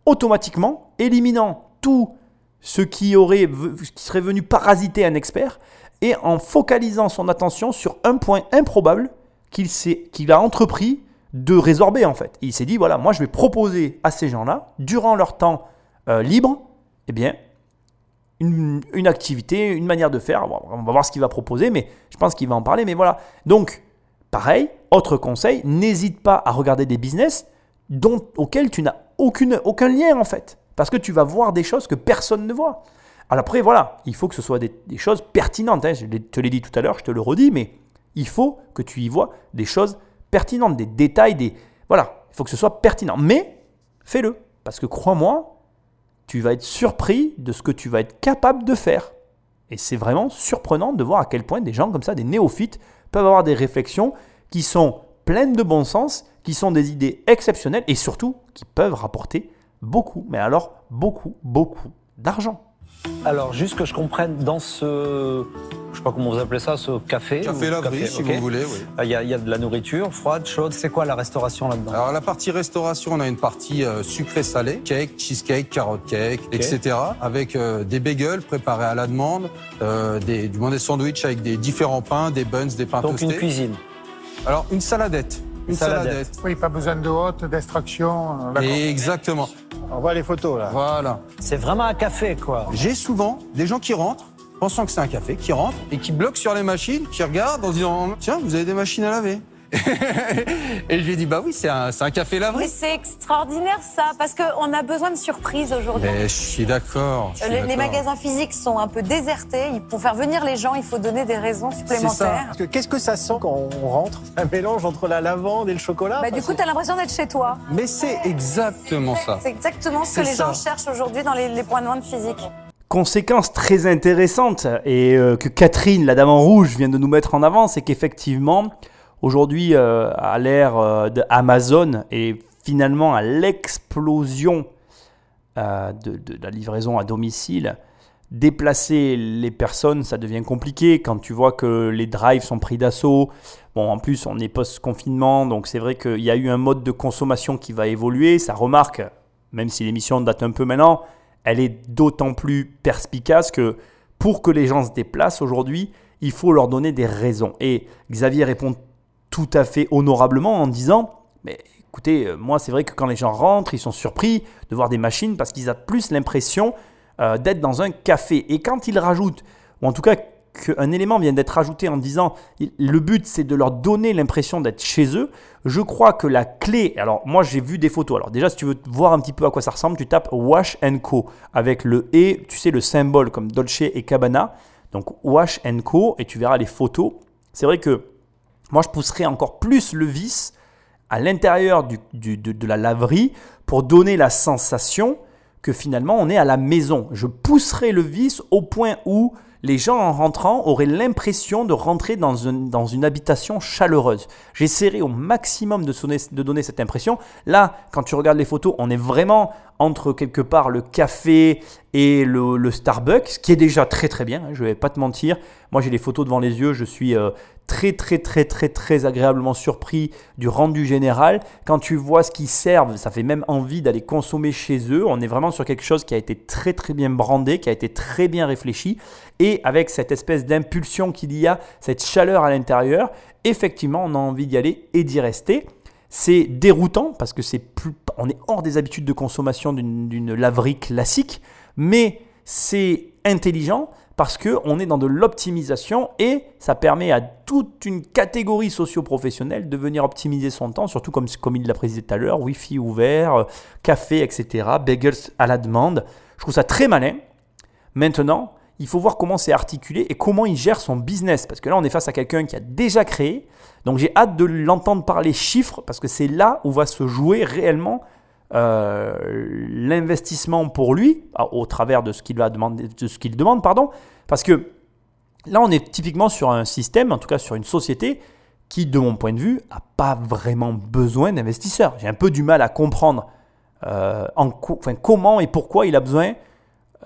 B: automatiquement, éliminant tout ce qui, aurait, qui serait venu parasiter un expert et en focalisant son attention sur un point improbable qu'il qu'il a entrepris de résorber en fait. Il s'est dit voilà, moi je vais proposer à ces gens-là, durant leur temps euh, libre, eh bien, une, une activité, une manière de faire. On va voir ce qu'il va proposer, mais je pense qu'il va en parler. Mais voilà. Donc, pareil, autre conseil, n'hésite pas à regarder des business dont, auxquels tu n'as aucune, aucun lien en fait. Parce que tu vas voir des choses que personne ne voit. Alors après, voilà, il faut que ce soit des, des choses pertinentes. hein. Je te l'ai dit tout à l'heure, je te le redis, mais il faut que tu y vois des choses pertinentes, des détails, des... Voilà, il faut que ce soit pertinent. Mais fais-le. Parce que crois-moi, tu vas être surpris de ce que tu vas être capable de faire. Et c'est vraiment surprenant de voir à quel point des gens comme ça, des néophytes, peuvent avoir des réflexions qui sont pleines de bon sens, qui sont des idées exceptionnelles et surtout qui peuvent rapporter beaucoup, mais alors beaucoup, beaucoup d'argent.
F: Alors, juste que je comprenne, dans ce. Je sais pas comment vous appelez ça, ce café.
C: Café
F: ou
C: laverie, si vous voulez, oui.
F: Ah, Il y, a, il y a de la nourriture froide, chaude. C'est quoi la restauration là-dedans?
C: Alors la partie restauration, on a une partie euh, sucré-salé, cake, cheesecake, carotte cake, etc. Avec euh, des bagels préparés à la demande, euh, des, du moins des sandwichs avec des différents pains, des buns, des pains
F: Donc une
C: toastés.
F: cuisine.
C: Alors une saladette. Une
F: Saladette.
G: Oui, pas besoin de haute, d'extraction. euh.
C: Exactement.
E: On voit les photos là.
C: Voilà.
F: C'est vraiment un café, quoi.
C: J'ai souvent des gens qui rentrent, pensant que c'est un café, qui rentrent et qui bloquent sur les machines, qui regardent en se disant Tiens, vous avez des machines à laver. *laughs* et je lui ai dit Bah oui, c'est un, c'est un café
H: Mais
C: laverie.
H: c'est extraordinaire ça, parce qu'on a besoin de surprises aujourd'hui.
C: Mais je suis d'accord.
H: Les, magasins physiques sont un peu désertés. Pour faire venir les gens, il faut donner des raisons supplémentaires.
E: Parce que Qu'est-ce que ça sent quand on rentre Un mélange entre la lavande et le chocolat?
H: Bah, du coup, tu as l'impression d'être chez toi.
C: Mais c'est exactement ça.
H: C'est exactement ce que les
C: ça.
H: gens cherchent aujourd'hui dans les, les points de vente physiques.
B: Conséquence très intéressante et euh, que Catherine, la dame en rouge, vient de nous mettre en avant, c'est qu'effectivement, aujourd'hui, euh, à l'ère euh, d'Amazon et finalement à l'explosion euh, de, de la livraison à domicile, déplacer les personnes, ça devient compliqué quand tu vois que les drives sont pris d'assaut. Bon, en plus, on est post-confinement, donc c'est vrai qu'il y a eu un mode de consommation qui va évoluer. Ça remarque, même si l'émission date un peu maintenant, elle est d'autant plus perspicace que pour que les gens se déplacent aujourd'hui, il faut leur donner des raisons. Et Xavier répond tout à fait honorablement en disant, mais écoutez, euh, moi c'est vrai que quand les gens rentrent, ils sont surpris de voir des machines parce qu'ils ont plus l'impression euh, d'être dans un café. Et quand ils rajoutent, ou en tout cas qu'un élément vient d'être rajouté en disant le but c'est de leur donner l'impression d'être chez eux, je crois que la clé, alors moi j'ai vu des photos, alors déjà si tu veux voir un petit peu à quoi ça ressemble, tu tapes Wash Co avec le et, tu sais le symbole comme Dolce et Cabana, donc Wash Co et tu verras les photos. C'est vrai que moi je pousserais encore plus le vis à l'intérieur de, la laverie pour donner la sensation que finalement on est à la maison. Je pousserai le vis au point où les gens en rentrant auraient l'impression de rentrer dans, un- dans une habitation chaleureuse. J'essaierai au maximum de, donner cette impression. Là, quand tu regardes les photos, on est vraiment entre quelque part le café et le, le Starbucks, qui est déjà très très bien, hein, je ne vais pas te mentir. Moi j'ai les photos devant les yeux, je suis euh, très très très très très agréablement surpris du rendu général. Quand tu vois ce qu'ils servent, ça fait même envie d'aller consommer chez eux. On est vraiment sur quelque chose qui a été très très bien brandé, qui a été très bien réfléchi. Et avec cette espèce d'impulsion qu'il y a, cette chaleur à l'intérieur, effectivement on a envie d'y aller et d'y rester. C'est déroutant parce que c'est plus, on est hors des habitudes de consommation d'une laverie classique, mais c'est intelligent parce que on est dans de l'optimisation et ça permet à toute une catégorie socio-professionnelle de venir optimiser son temps, surtout comme, comme il l'a précisé tout à l'heure, Wi-Fi ouvert, euh, café, etc., bagels à la demande. Je trouve ça très malin. Maintenant, il faut voir comment c'est articulé et comment il gère son business. Parce que là, on est face à quelqu'un qui a déjà créé. Donc j'ai hâte de l'entendre parler chiffres parce que c'est là où va se jouer réellement euh, l'investissement pour lui, à- au travers de ce qu'il qu'il demande, pardon. Parce que là, on est typiquement sur un système, en tout cas sur une société qui, de mon point de vue, n'a pas vraiment besoin d'investisseurs. J'ai un peu du mal à comprendre euh, en enfin, comment et pourquoi il a besoin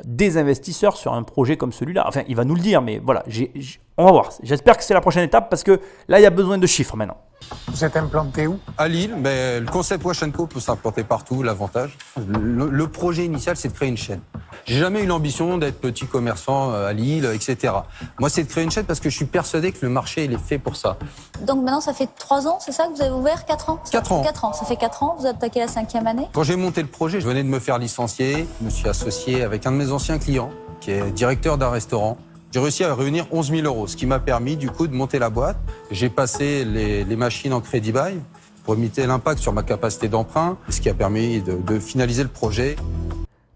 B: des investisseurs sur un projet comme celui-là. Enfin, il va nous le dire, mais voilà, on va voir. J'espère que c'est la prochaine étape parce que là, il y a besoin de chiffres maintenant.
G: Vous êtes implanté où?
C: À Lille, mais le concept Wash Co peut s'implanter partout. L'avantage, le, le projet initial, c'est de créer une chaîne. J'ai jamais eu l'ambition d'être petit commerçant euh, à Lille, etc. Moi, c'est de créer une chaîne parce que je suis persuadé que le marché, il est fait pour ça.
I: Donc maintenant, ça fait trois ans, c'est ça que vous avez ouvert Quatre ans?
C: Quatre ans.
I: Quatre ans. Ça fait quatre ans, vous attaquez la cinquième année?
C: Quand j'ai monté le projet, je venais de me faire licencier. Je me suis associé avec un de mes anciens clients, qui est directeur d'un restaurant. J'ai réussi à réunir 11 000 euros, ce qui m'a permis du coup de monter la boîte. J'ai passé les, machines en crédit bail pour limiter l'impact sur ma capacité d'emprunt, ce qui a permis de, finaliser le projet.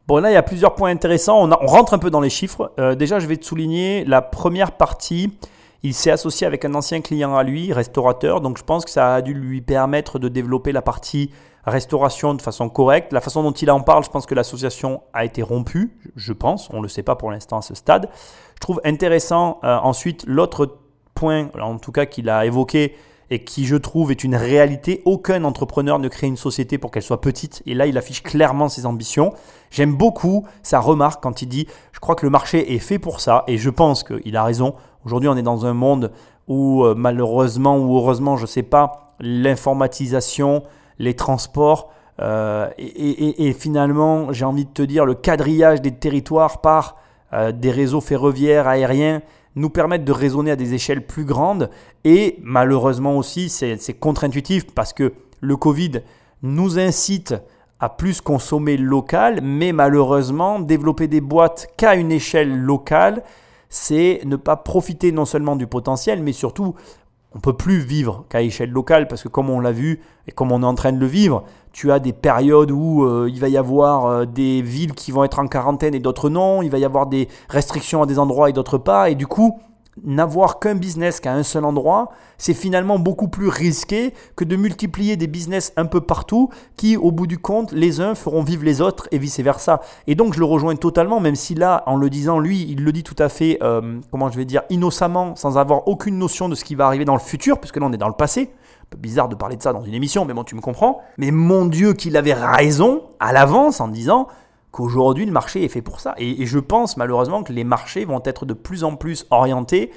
B: Bon, là, il y a plusieurs points intéressants. On rentre un peu dans les chiffres. Euh, déjà, je vais te souligner la première partie. Il s'est associé avec un ancien client à lui, restaurateur. Donc, je pense que ça a dû lui permettre de développer la partie restauration de façon correcte. La façon dont il en parle, je pense que l'association a été rompue. Je pense. On ne le sait pas pour l'instant à ce stade. Je trouve intéressant euh, ensuite l'autre point, en tout cas qu'il a évoqué et qui je trouve est une réalité. Aucun entrepreneur ne crée une société pour qu'elle soit petite. Et là, il affiche clairement ses ambitions. J'aime beaucoup sa remarque quand il dit, je crois que le marché est fait pour ça. Et je pense qu'il a raison. Aujourd'hui, on est dans un monde où euh, malheureusement ou heureusement, je ne sais pas, l'informatisation, les transports, euh, et, et- et finalement, j'ai envie de te dire, le quadrillage des territoires par euh, des réseaux ferroviaires, aériens, nous permettent de raisonner à des échelles plus grandes et malheureusement aussi c'est c'est contre-intuitif parce que le Covid nous incite à plus consommer local, mais malheureusement développer des boîtes qu'à une échelle locale, c'est ne pas profiter non seulement du potentiel, mais surtout on peut plus vivre qu'à échelle locale parce que comme on l'a vu et comme on est en train de le vivre, tu as des périodes où euh, il va y avoir euh, des villes qui vont être en quarantaine et d'autres non, il va y avoir des restrictions à des endroits et d'autres pas, et du coup, n'avoir qu'un business qu'à un seul endroit, c'est finalement beaucoup plus risqué que de multiplier des business un peu partout qui, au bout du compte, les uns feront vivre les autres et vice-versa. Et donc, je le rejoins totalement, même si là, en le disant, lui, il le dit tout à fait, euh, comment je vais dire, innocemment, sans avoir aucune notion de ce qui va arriver dans le futur, puisque là, on est dans le passé. Un peu bizarre de parler de ça dans une émission, mais bon, tu me comprends. Mais mon Dieu, qu'il avait raison à l'avance en disant qu'aujourd'hui le marché est fait pour ça. Et, je pense malheureusement que les marchés vont être de plus en plus orientés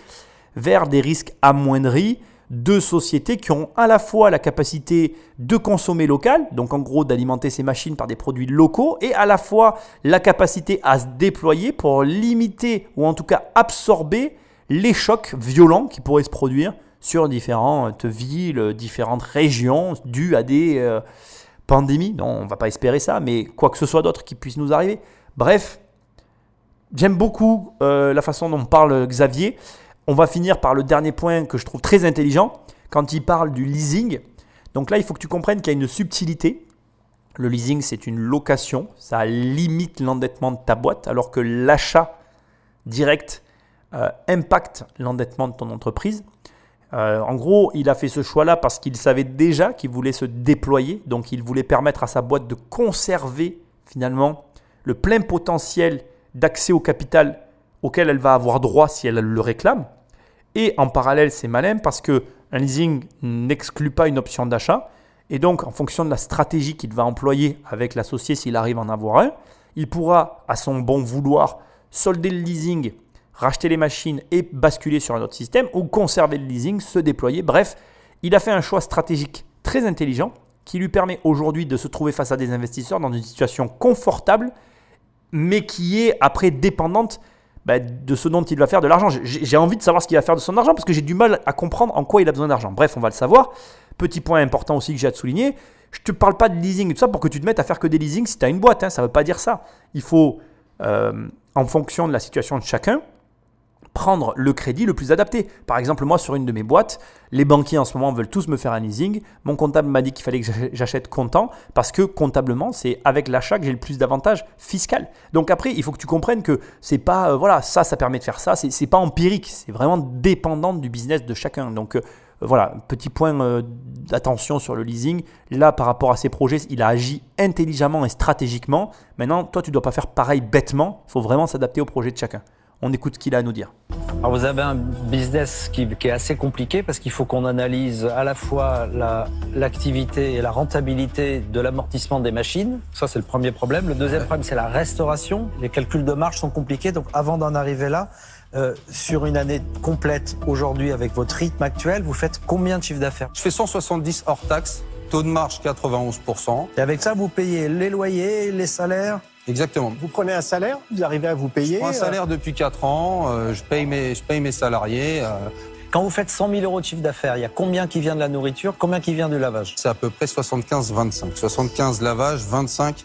B: vers des risques amoindris de sociétés qui ont à la fois la capacité de consommer local, donc en gros d'alimenter ces machines par des produits locaux, et à la fois la capacité à se déployer pour limiter ou en tout cas absorber les chocs violents qui pourraient se produire sur différentes villes, différentes régions, dues à des euh, pandémies. Non, on ne va pas espérer ça, mais quoi que ce soit d'autre qui puisse nous arriver. Bref, j'aime beaucoup euh, la façon dont parle Xavier. On va finir par le dernier point que je trouve très intelligent, quand il parle du leasing. Donc là, il faut que tu comprennes qu'il y a une subtilité. Le leasing, c'est une location, ça limite l'endettement de ta boîte, alors que l'achat direct euh, impacte l'endettement de ton entreprise. Euh, en gros, il a fait ce choix-là parce qu'il savait déjà qu'il voulait se déployer, donc il voulait permettre à sa boîte de conserver finalement le plein potentiel d'accès au capital auquel elle va avoir droit si elle le réclame. Et en parallèle, c'est malin parce que un leasing n'exclut pas une option d'achat. Et donc, en fonction de la stratégie qu'il va employer avec l'associé, s'il arrive à en avoir un, il pourra, à son bon vouloir, solder le leasing, racheter les machines et basculer sur un autre système, ou conserver le leasing, se déployer. Bref, il a fait un choix stratégique très intelligent qui lui permet aujourd'hui de se trouver face à des investisseurs dans une situation confortable, mais qui est après dépendante bah, de ce dont il va faire de l'argent. J'ai envie de savoir ce qu'il va faire de son argent parce que j'ai du mal à comprendre en quoi il a besoin d'argent. Bref, on va le savoir. Petit point important aussi que j'ai à te souligner. Je ne te parle pas de leasing et tout ça pour que tu te mettes à faire que des leasings si tu as une boîte. hein. ça ne veut pas dire ça. Il faut, euh, en fonction de la situation de chacun, prendre le crédit le plus adapté. Par exemple, moi, sur une de mes boîtes, les banquiers en ce moment veulent tous me faire un leasing. Mon comptable m'a dit qu'il fallait que j'ach- j'achète comptant parce que comptablement, c'est avec l'achat que j'ai le plus d'avantages fiscal. Donc après, il faut que tu comprennes que c'est pas, euh, voilà, ça, ça permet de faire ça. C'est pas empirique. C'est vraiment dépendant du business de chacun. Donc euh, voilà, petit point euh, d'attention sur le leasing. Là, par rapport à ses projets, il a agi intelligemment et stratégiquement. Maintenant, toi, tu ne dois pas faire pareil bêtement. Il faut vraiment s'adapter au projet de chacun. On écoute ce qu'il a à nous dire.
F: Alors vous avez un business qui, qui est assez compliqué parce qu'il faut qu'on analyse à la fois la- l'activité et la rentabilité de l'amortissement des machines. Ça, c'est le premier problème. Le deuxième problème, c'est la restauration. Les calculs de marge sont compliqués. Donc avant d'en arriver là, euh, sur une année complète aujourd'hui avec votre rythme actuel, vous faites combien de chiffre d'affaires?
C: Je fais 170 hors taxe, taux de marge 91%.
F: Et avec ça, vous payez les loyers, les salaires
C: Exactement.
E: Vous prenez un salaire, vous arrivez à vous
C: Je
E: payer.
C: prends un
E: euh,
C: salaire depuis 4 ans, euh, je, paye mes, je paye mes salariés. euh,
F: Quand vous faites 100 000 euros de chiffre d'affaires, il y a combien qui vient de la nourriture, combien qui vient du lavage?
C: C'est à peu près 75-25. 75 lavage, 25,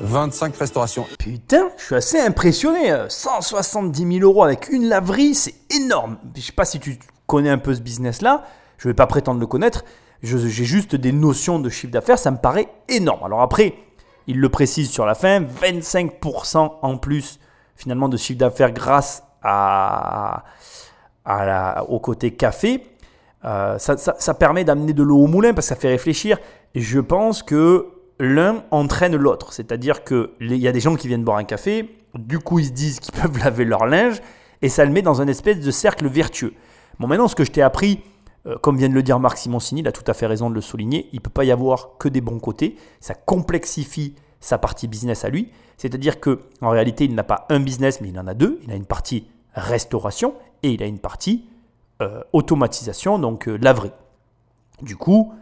C: 25 restauration.
B: Putain, je suis assez impressionné. euh, 170 000 euros avec une laverie, c'est énorme. Je sais pas si tu connais un peu ce business-là. Je vais pas prétendre le connaître. Je- J'ai juste des notions de chiffre d'affaires. Ça me paraît énorme. Alors après, il le précise sur la fin, 25% en plus finalement de chiffre d'affaires grâce à, au côté café. Euh, ça, ça- ça permet d'amener de l'eau au moulin parce que ça fait réfléchir. Je pense que l'un entraîne l'autre. C'est-à-dire qu'il y a des gens qui viennent boire un café, du coup ils se disent qu'ils *laughs* peuvent laver leur linge, et ça le met dans un espèce de cercle vertueux. Bon, maintenant, ce que je t'ai appris, comme vient de le dire Marc Simoncini, il a tout à fait raison de le souligner, il ne peut pas y avoir que des bons côtés. Ça complexifie sa partie business à lui. C'est-à-dire que en réalité, il n'a pas un business, mais il en a deux. Il a une partie restauration et il a une partie euh, automatisation, donc euh, laverie. Du coup,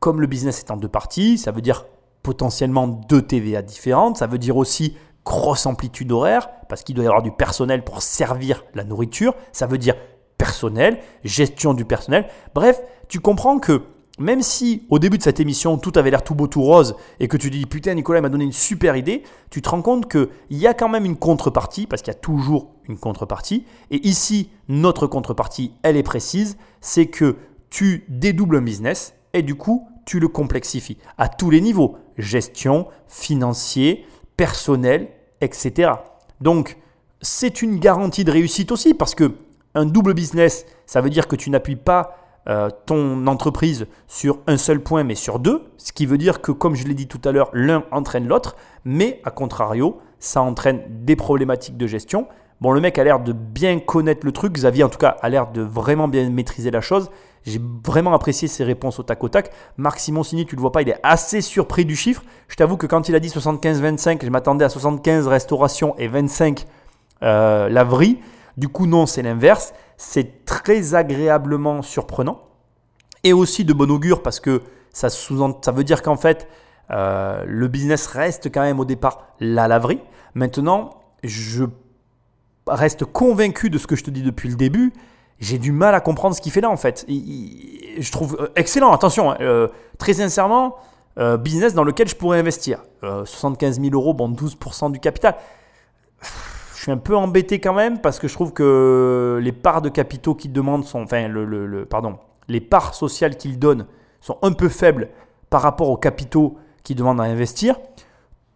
B: comme le business est en deux parties, ça veut dire potentiellement deux TVA différentes, ça veut dire aussi grosse amplitude horaire, parce qu'il doit y avoir du personnel pour servir la nourriture. Ça veut dire personnel, gestion du personnel. Bref, tu comprends que même si au début de cette émission tout avait l'air tout beau tout rose et que tu dis putain Nicolas m'a donné une super idée, tu te rends compte qu'il y a quand même une contrepartie, parce qu'il y a toujours une contrepartie. Et ici, notre contrepartie, elle est précise, c'est que tu dédoubles un business et du coup, tu le complexifies à tous les niveaux, gestion, financier, personnel, etc. Donc, c'est une garantie de réussite aussi parce que un double business, ça veut dire que tu n'appuies pas euh, ton entreprise sur un seul point, mais sur deux. Ce qui veut dire que, comme je l'ai dit tout à l'heure, l'un entraîne l'autre, mais à contrario, ça entraîne des problématiques de gestion. Bon, le mec a l'air de bien connaître le truc. Xavier, en tout cas, a l'air de vraiment bien maîtriser la chose. J'ai vraiment apprécié ses réponses au tac au tac. Marc Simoncini, tu le vois pas, il est assez surpris du chiffre. Je t'avoue que quand il a dit 75-25, je m'attendais à 75 restauration et 25 euh. Du coup, non, c'est l'inverse. C'est très agréablement surprenant. Et aussi de bon augure parce que ça, veut dire qu'en fait, euh, le business reste quand même au départ la laverie. Maintenant, je reste convaincu de ce que je te dis depuis le début. J'ai du mal à comprendre ce qu'il fait là en fait. je trouve euh, excellent, attention, hein, euh, très sincèrement, business dans lequel je pourrais investir. 75 000 euros, bon, 12% du capital suis un peu embêté quand même parce que je trouve que les parts de capitaux qu'il demande sont, enfin, le, pardon, les parts sociales qu'il donne sont un peu faibles par rapport aux capitaux qu'il demande à investir.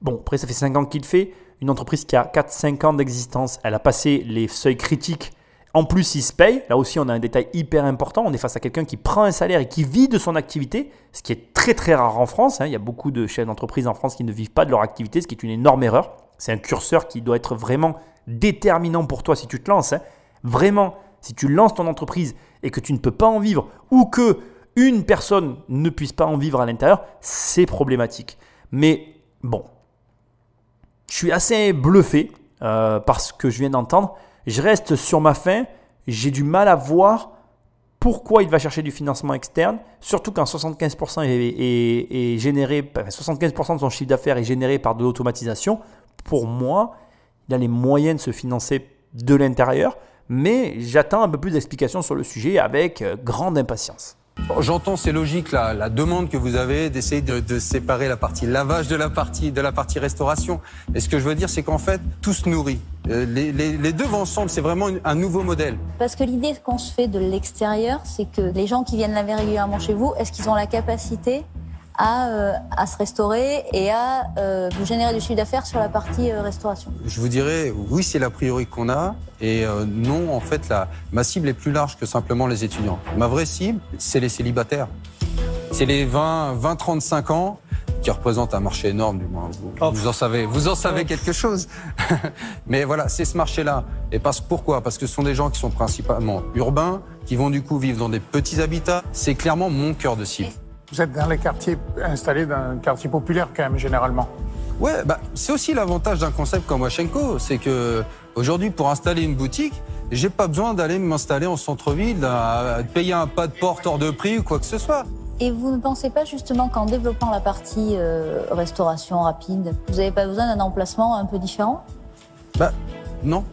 B: Bon, après, ça fait 5 ans qu'il fait. Une entreprise qui a 4-5 ans d'existence, elle a passé les seuils critiques. En plus, il se paye. Là aussi, on a un détail hyper important. On est face à quelqu'un qui prend un salaire et qui vit de son activité, ce qui est très très rare en France. Hein. Il y a beaucoup de chefs d'entreprise en France qui ne vivent pas de leur activité, ce qui est une énorme erreur. C'est un curseur qui doit être vraiment déterminant pour toi si tu te lances. Hein. Vraiment, si tu lances ton entreprise et que tu ne peux pas en vivre ou que une personne ne puisse pas en vivre à l'intérieur, c'est problématique. Mais bon, je suis assez bluffé euh, par ce que je viens d'entendre. Je reste sur ma faim. J'ai du mal à voir pourquoi il va chercher du financement externe, surtout quand 75% est, généré, 75% de son chiffre d'affaires est généré par de l'automatisation. Pour moi, il a les moyens de se financer de l'intérieur, mais j'attends un peu plus d'explications sur le sujet avec euh, grande impatience.
C: J'entends, c'est logique, la, la, demande que vous avez d'essayer de, séparer la partie lavage de la partie, de la partie restauration. Et ce que je veux dire, c'est qu'en fait, tout se nourrit. Euh, les, deux vont ensemble, c'est vraiment un nouveau modèle.
I: Parce que l'idée qu'on se fait de l'extérieur, c'est que les gens qui viennent laver régulièrement chez vous, est-ce qu'ils ont la capacité à, euh, à se restaurer et à euh, vous générer du chiffre d'affaires sur la partie euh, restauration
C: Je vous dirais, oui, c'est la priorité qu'on a. Et non, en fait, la, ma cible est plus large que simplement les étudiants. Ma vraie cible, c'est les célibataires. C'est les 20-35 ans qui représentent un marché énorme, du moins. Vous, vous en savez, vous en savez quelque chose. *laughs* Mais voilà, c'est ce marché-là. Et parce, pourquoi? Parce que ce sont des gens qui sont principalement urbains, qui vont du coup vivre dans des petits habitats. C'est clairement mon cœur de cible.
G: Vous êtes dans les quartiers installés dans un quartier populaire quand même généralement.
C: Ouais, bah, c'est aussi l'avantage d'un concept comme Washenko, c'est que aujourd'hui pour installer une boutique, j'ai pas besoin d'aller m'installer en centre-ville, de payer un pas de porte hors de prix ou quoi que ce soit.
I: Et vous ne pensez pas justement qu'en développant la partie euh, restauration rapide, vous n'avez pas besoin d'un emplacement un peu différent?
C: Bah non,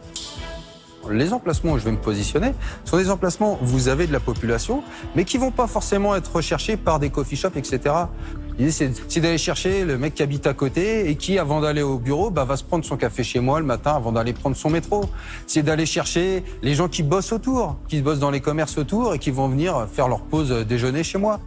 C: les emplacements où je vais me positionner sont des emplacements où vous avez de la population, mais qui vont pas forcément être recherchés par des coffee shops, etc. C'est d'aller chercher le mec qui habite à côté et qui, avant d'aller au bureau, bah, va se prendre son café chez moi le matin avant d'aller prendre son métro. C'est d'aller chercher les gens qui bossent autour, qui bossent dans les commerces autour et qui vont venir faire leur pause déjeuner chez moi.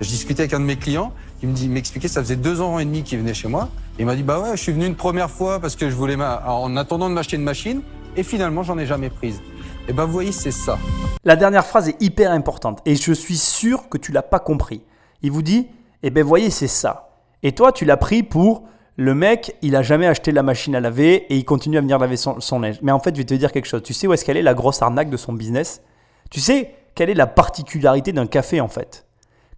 C: Je discutais avec un de mes clients qui me m'expliquait, ça faisait deux ans et demi qu'il venait chez moi. Il m'a dit, bah ouais, je suis venu une première fois parce que je voulais, en attendant de m'acheter une machine, et finalement j'en ai jamais prise. Et ben vous voyez, c'est ça.
B: La dernière phrase est hyper importante et je suis sûr que tu l'as pas compris. Il vous dit, et eh ben voyez, c'est ça. Et toi, tu l'as pris pour le mec, il a jamais acheté la machine à laver et il continue à venir laver son, son linge. Mais en fait, je vais te dire quelque chose. Tu sais où est-ce qu'elle est la grosse arnaque de son business? Tu sais quelle est la particularité d'un café en fait?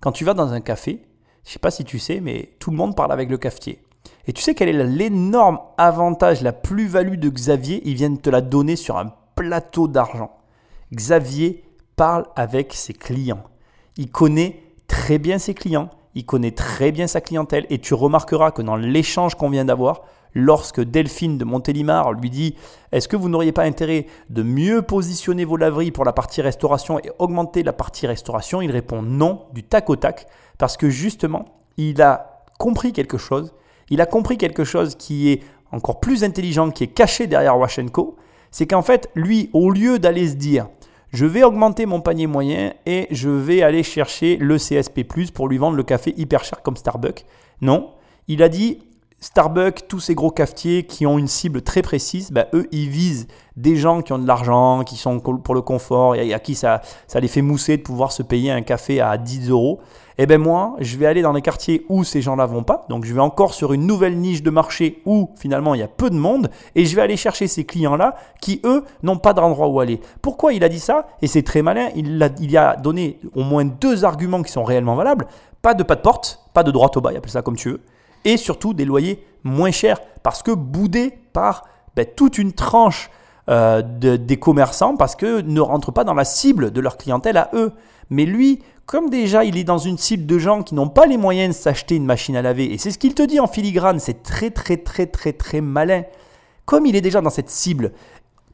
B: Quand tu vas dans un café, je sais pas si tu sais, mais tout le monde parle avec le cafetier. Et tu sais quel est l'énorme avantage, la plus-value de Xavier? Ils viennent te la donner sur un plateau d'argent. Xavier parle avec ses clients. Il connaît très bien ses clients. il connaît très bien sa clientèle et tu remarqueras que dans l'échange qu'on vient d'avoir, lorsque Delphine de Montélimar lui dit Est-ce que vous n'auriez pas intérêt de mieux positionner vos laveries pour la partie restauration et augmenter la partie restauration? Il répond non du tac au tac parce que justement, il a compris quelque chose. Il a compris quelque chose qui est encore plus intelligent, qui est caché derrière Washenko. C'est qu'en fait, lui, au lieu d'aller se dire je vais augmenter mon panier moyen et je vais aller chercher le CSP, pour lui vendre le café hyper cher comme Starbucks. Non, il a dit Starbucks, tous ces gros cafetiers qui ont une cible très précise, bah, eux, ils visent des gens qui ont de l'argent, qui sont pour le confort et à qui ça, ça les fait mousser de pouvoir se payer un café à 10 euros. Et eh ben moi, je vais aller dans les quartiers où ces gens-là vont pas. Donc je vais encore sur une nouvelle niche de marché où finalement il y a peu de monde et je vais aller chercher ces clients-là qui eux n'ont pas d'endroit où aller. Pourquoi il a dit ça? Et c'est très malin. Il a, il a donné au moins deux arguments qui sont réellement valables. Pas de pas de porte, pas de droit au bas, appelle ça comme tu veux et surtout des loyers moins chers parce que boudés par ben, toute une tranche euh, des commerçants parce que ne rentrent pas dans la cible de leur clientèle à eux. Mais lui, comme déjà il est dans une cible de gens qui n'ont pas les moyens de s'acheter une machine à laver, et c'est ce qu'il te dit en filigrane, c'est très très très très très malin, comme il est déjà dans cette cible,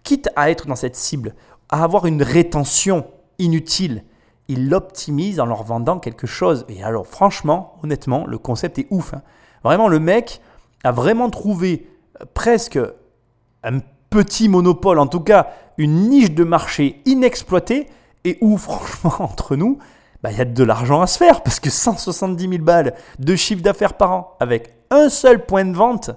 B: quitte à être dans cette cible, à avoir une rétention inutile, il l'optimise en leur vendant quelque chose. Et alors franchement, honnêtement, le concept est ouf. Hein. Vraiment, le mec a vraiment trouvé euh, presque un petit monopole, en tout cas une niche de marché inexploitée et où, *laughs* franchement, entre nous, bah, il y a de l'argent à se faire parce que 170 000 balles de chiffre d'affaires par an avec un seul point de vente,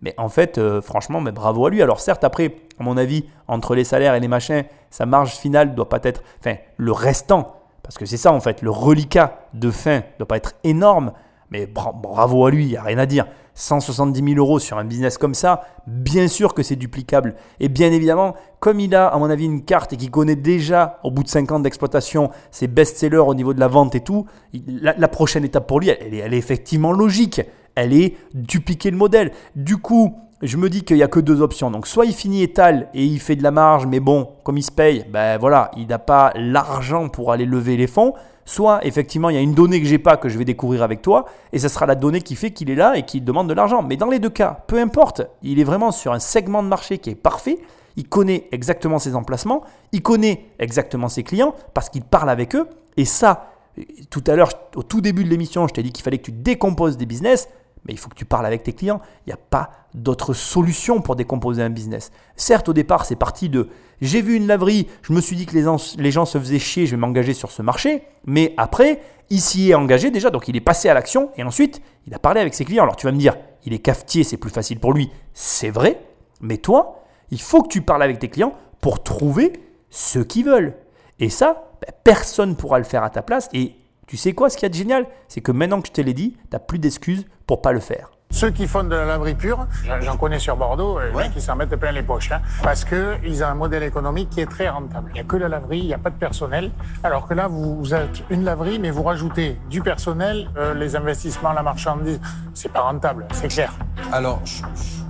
B: mais en fait, euh, franchement, mais bravo à lui. Alors certes, après, à mon avis, entre les salaires et les machins, sa marge finale doit pas être, enfin, le restant, parce que c'est ça en fait, le reliquat de fin doit pas être énorme, mais bravo à lui, il n'y a rien à dire. 170 000 euros sur un business comme ça, bien sûr que c'est duplicable. Et bien évidemment, comme il a, à mon avis, une carte et qu'il connaît déjà, au bout de 5 ans d'exploitation, ses best-sellers au niveau de la vente et tout, la, prochaine étape pour lui, elle, est, effectivement logique. Elle est dupliquer le modèle. Du coup, je me dis qu'il n'y a que deux options. Donc, soit il finit étal et il fait de la marge, mais bon, comme il se paye, ben voilà, il n'a pas l'argent pour aller lever les fonds soit effectivement il y a une donnée que j'ai pas que je vais découvrir avec toi et ce sera la donnée qui fait qu'il est là et qu'il demande de l'argent. Mais dans les deux cas, peu importe, il est vraiment sur un segment de marché qui est parfait. Il connaît exactement ses emplacements, il connaît exactement ses clients parce qu'il parle avec eux. Et ça, tout à l'heure, au tout début de l'émission, je t'ai dit qu'il fallait que tu décomposes des business mais il faut que tu parles avec tes clients. Il n'y a pas d'autre solution pour décomposer un business. Certes, au départ, c'est parti de j'ai vu une laverie, je me suis dit que les gens, se faisaient chier, je vais m'engager sur ce marché. Mais après, il s'y est engagé déjà, donc il est passé à l'action et ensuite, il a parlé avec ses clients. Alors tu vas me dire, il est cafetier, c'est plus facile pour lui. C'est vrai, mais toi, il faut que tu parles avec tes clients pour trouver ce qu'ils veulent. Et ça, ben, personne ne pourra le faire à ta place. Et tu sais quoi, ce qui est génial? C'est que maintenant que je te l'ai dit, tu n'as plus d'excuses pour pas le faire.
G: Ceux qui font de la laverie pure, j'en connais sur Bordeaux, euh, qui s'en mettent plein les poches, hein, parce qu'ils ont un modèle économique qui est très rentable. Il n'y a que la laverie, il n'y a pas de personnel, alors que là, vous, êtes une laverie, mais vous rajoutez du personnel, euh, les investissements, la marchandise, c'est pas rentable, c'est clair.
C: Alors,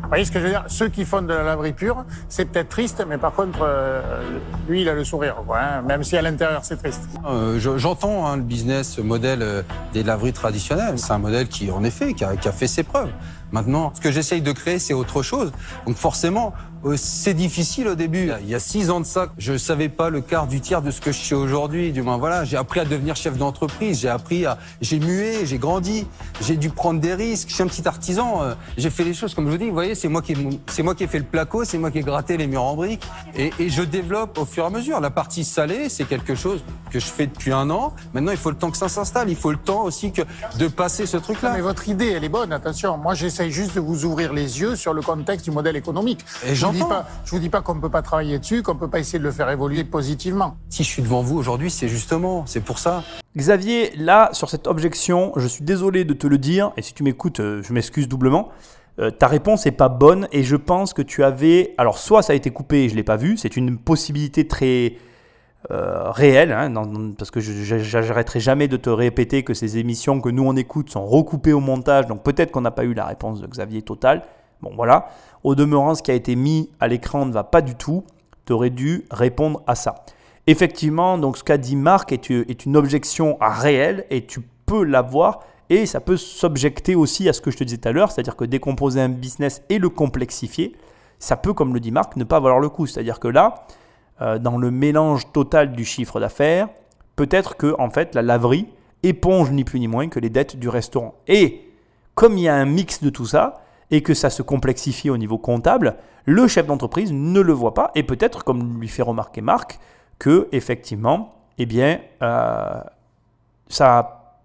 G: vous voyez ce que je veux dire? Ceux qui font de la laverie pure, c'est peut-être triste, mais par contre, euh, lui, il a le sourire, quoi, hein, même si à l'intérieur, c'est triste.
C: Euh, J'entends hein, le business modèle des laveries traditionnelles. C'est un modèle qui, en effet, qui a, qui a fait ses preuves. Maintenant, ce que j'essaye de créer, c'est autre chose. Donc forcément, c'est difficile au début. Il y a six ans de ça, je savais pas le quart du tiers de ce que je sais aujourd'hui. Du moins, voilà, j'ai appris à devenir chef d'entreprise, j'ai appris à, j'ai mué, j'ai grandi, j'ai dû prendre des risques. Je suis un petit artisan, euh, j'ai fait les choses comme je vous dis. Vous voyez, c'est moi qui, c'est moi qui ai fait le placo, c'est moi qui ai gratté les murs en briques, et, et je développe au fur et à mesure. La partie salée, c'est quelque chose que je fais depuis un an. Maintenant, il faut le temps que ça s'installe. Il faut le temps aussi que de passer ce truc-là.
G: Mais votre idée, elle est bonne. Attention, moi, j'essaye juste de vous ouvrir les yeux sur le contexte du modèle économique.
C: Et j'entends
G: je vous dis pas qu'on ne peut pas travailler dessus, qu'on ne peut pas essayer de le faire évoluer positivement.
C: Si je suis devant vous aujourd'hui, c'est justement, c'est pour ça.
B: Xavier, là, sur cette objection, je suis désolé de te le dire, et si tu m'écoutes, euh, je m'excuse doublement. Euh, ta réponse n'est pas bonne et je pense que tu avais. Alors, soit ça a été coupé et je ne l'ai pas vu, c'est une possibilité très euh, réelle, hein, parce que je n'arrêterai jamais de te répéter que ces émissions que nous on écoute sont recoupées au montage, donc peut-être qu'on n'a pas eu la réponse de Xavier Total. Bon, voilà. Au demeurant, ce qui a été mis à l'écran ne va pas du tout. Tu aurais dû répondre à ça. Effectivement, donc ce qu'a dit Marc est, une objection réelle et tu peux l'avoir Et ça peut s'objecter aussi à ce que je te disais tout à l'heure, c'est-à-dire que décomposer un business et le complexifier, ça peut, comme le dit Marc, ne pas valoir le coup. C'est-à-dire que là, euh, dans le mélange total du chiffre d'affaires, peut-être que en fait la laverie éponge ni plus ni moins que les dettes du restaurant. Et comme il y a un mix de tout ça et que ça se complexifie au niveau comptable, le chef d'entreprise ne le voit pas et peut-être, comme lui fait remarquer Marc, que effectivement, eh bien, euh,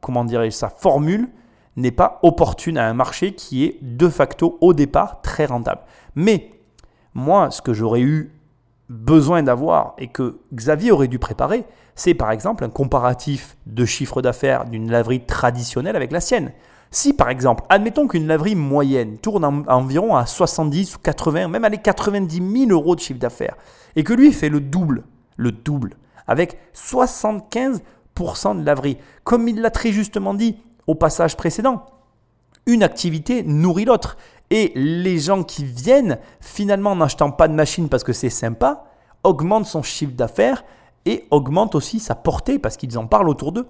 B: comment sa formule n'est pas opportune à un marché qui est de facto au départ très rentable. Mais moi, ce que j'aurais eu besoin d'avoir et que Xavier aurait dû préparer, c'est par exemple un comparatif de chiffre d'affaires d'une laverie traditionnelle avec la sienne. Si par exemple, admettons qu'une laverie moyenne tourne environ à 70 ou 80, même à les 90 000 euros de chiffre d'affaires, et que lui fait le double, le double, avec 75% de laverie, comme il l'a très justement dit au passage précédent, une activité nourrit l'autre. Et les gens qui viennent, finalement, en n'achetant pas de machine parce que c'est sympa, augmentent son chiffre d'affaires et augmentent aussi sa portée parce qu'ils en parlent autour d'eux.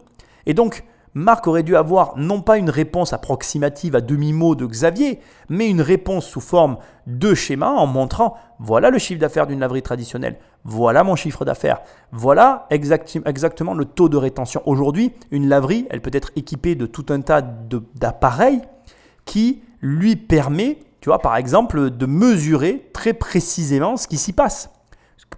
B: Et donc, Marc aurait dû avoir non pas une réponse approximative à demi-mot de Xavier, mais une réponse sous forme de schéma en montrant voilà le chiffre d'affaires d'une laverie traditionnelle, voilà mon chiffre d'affaires, voilà exactement le taux de rétention. Aujourd'hui, une laverie, elle peut être équipée de tout un tas d'appareils qui lui permet, tu vois, par exemple, de mesurer très précisément ce qui s'y passe.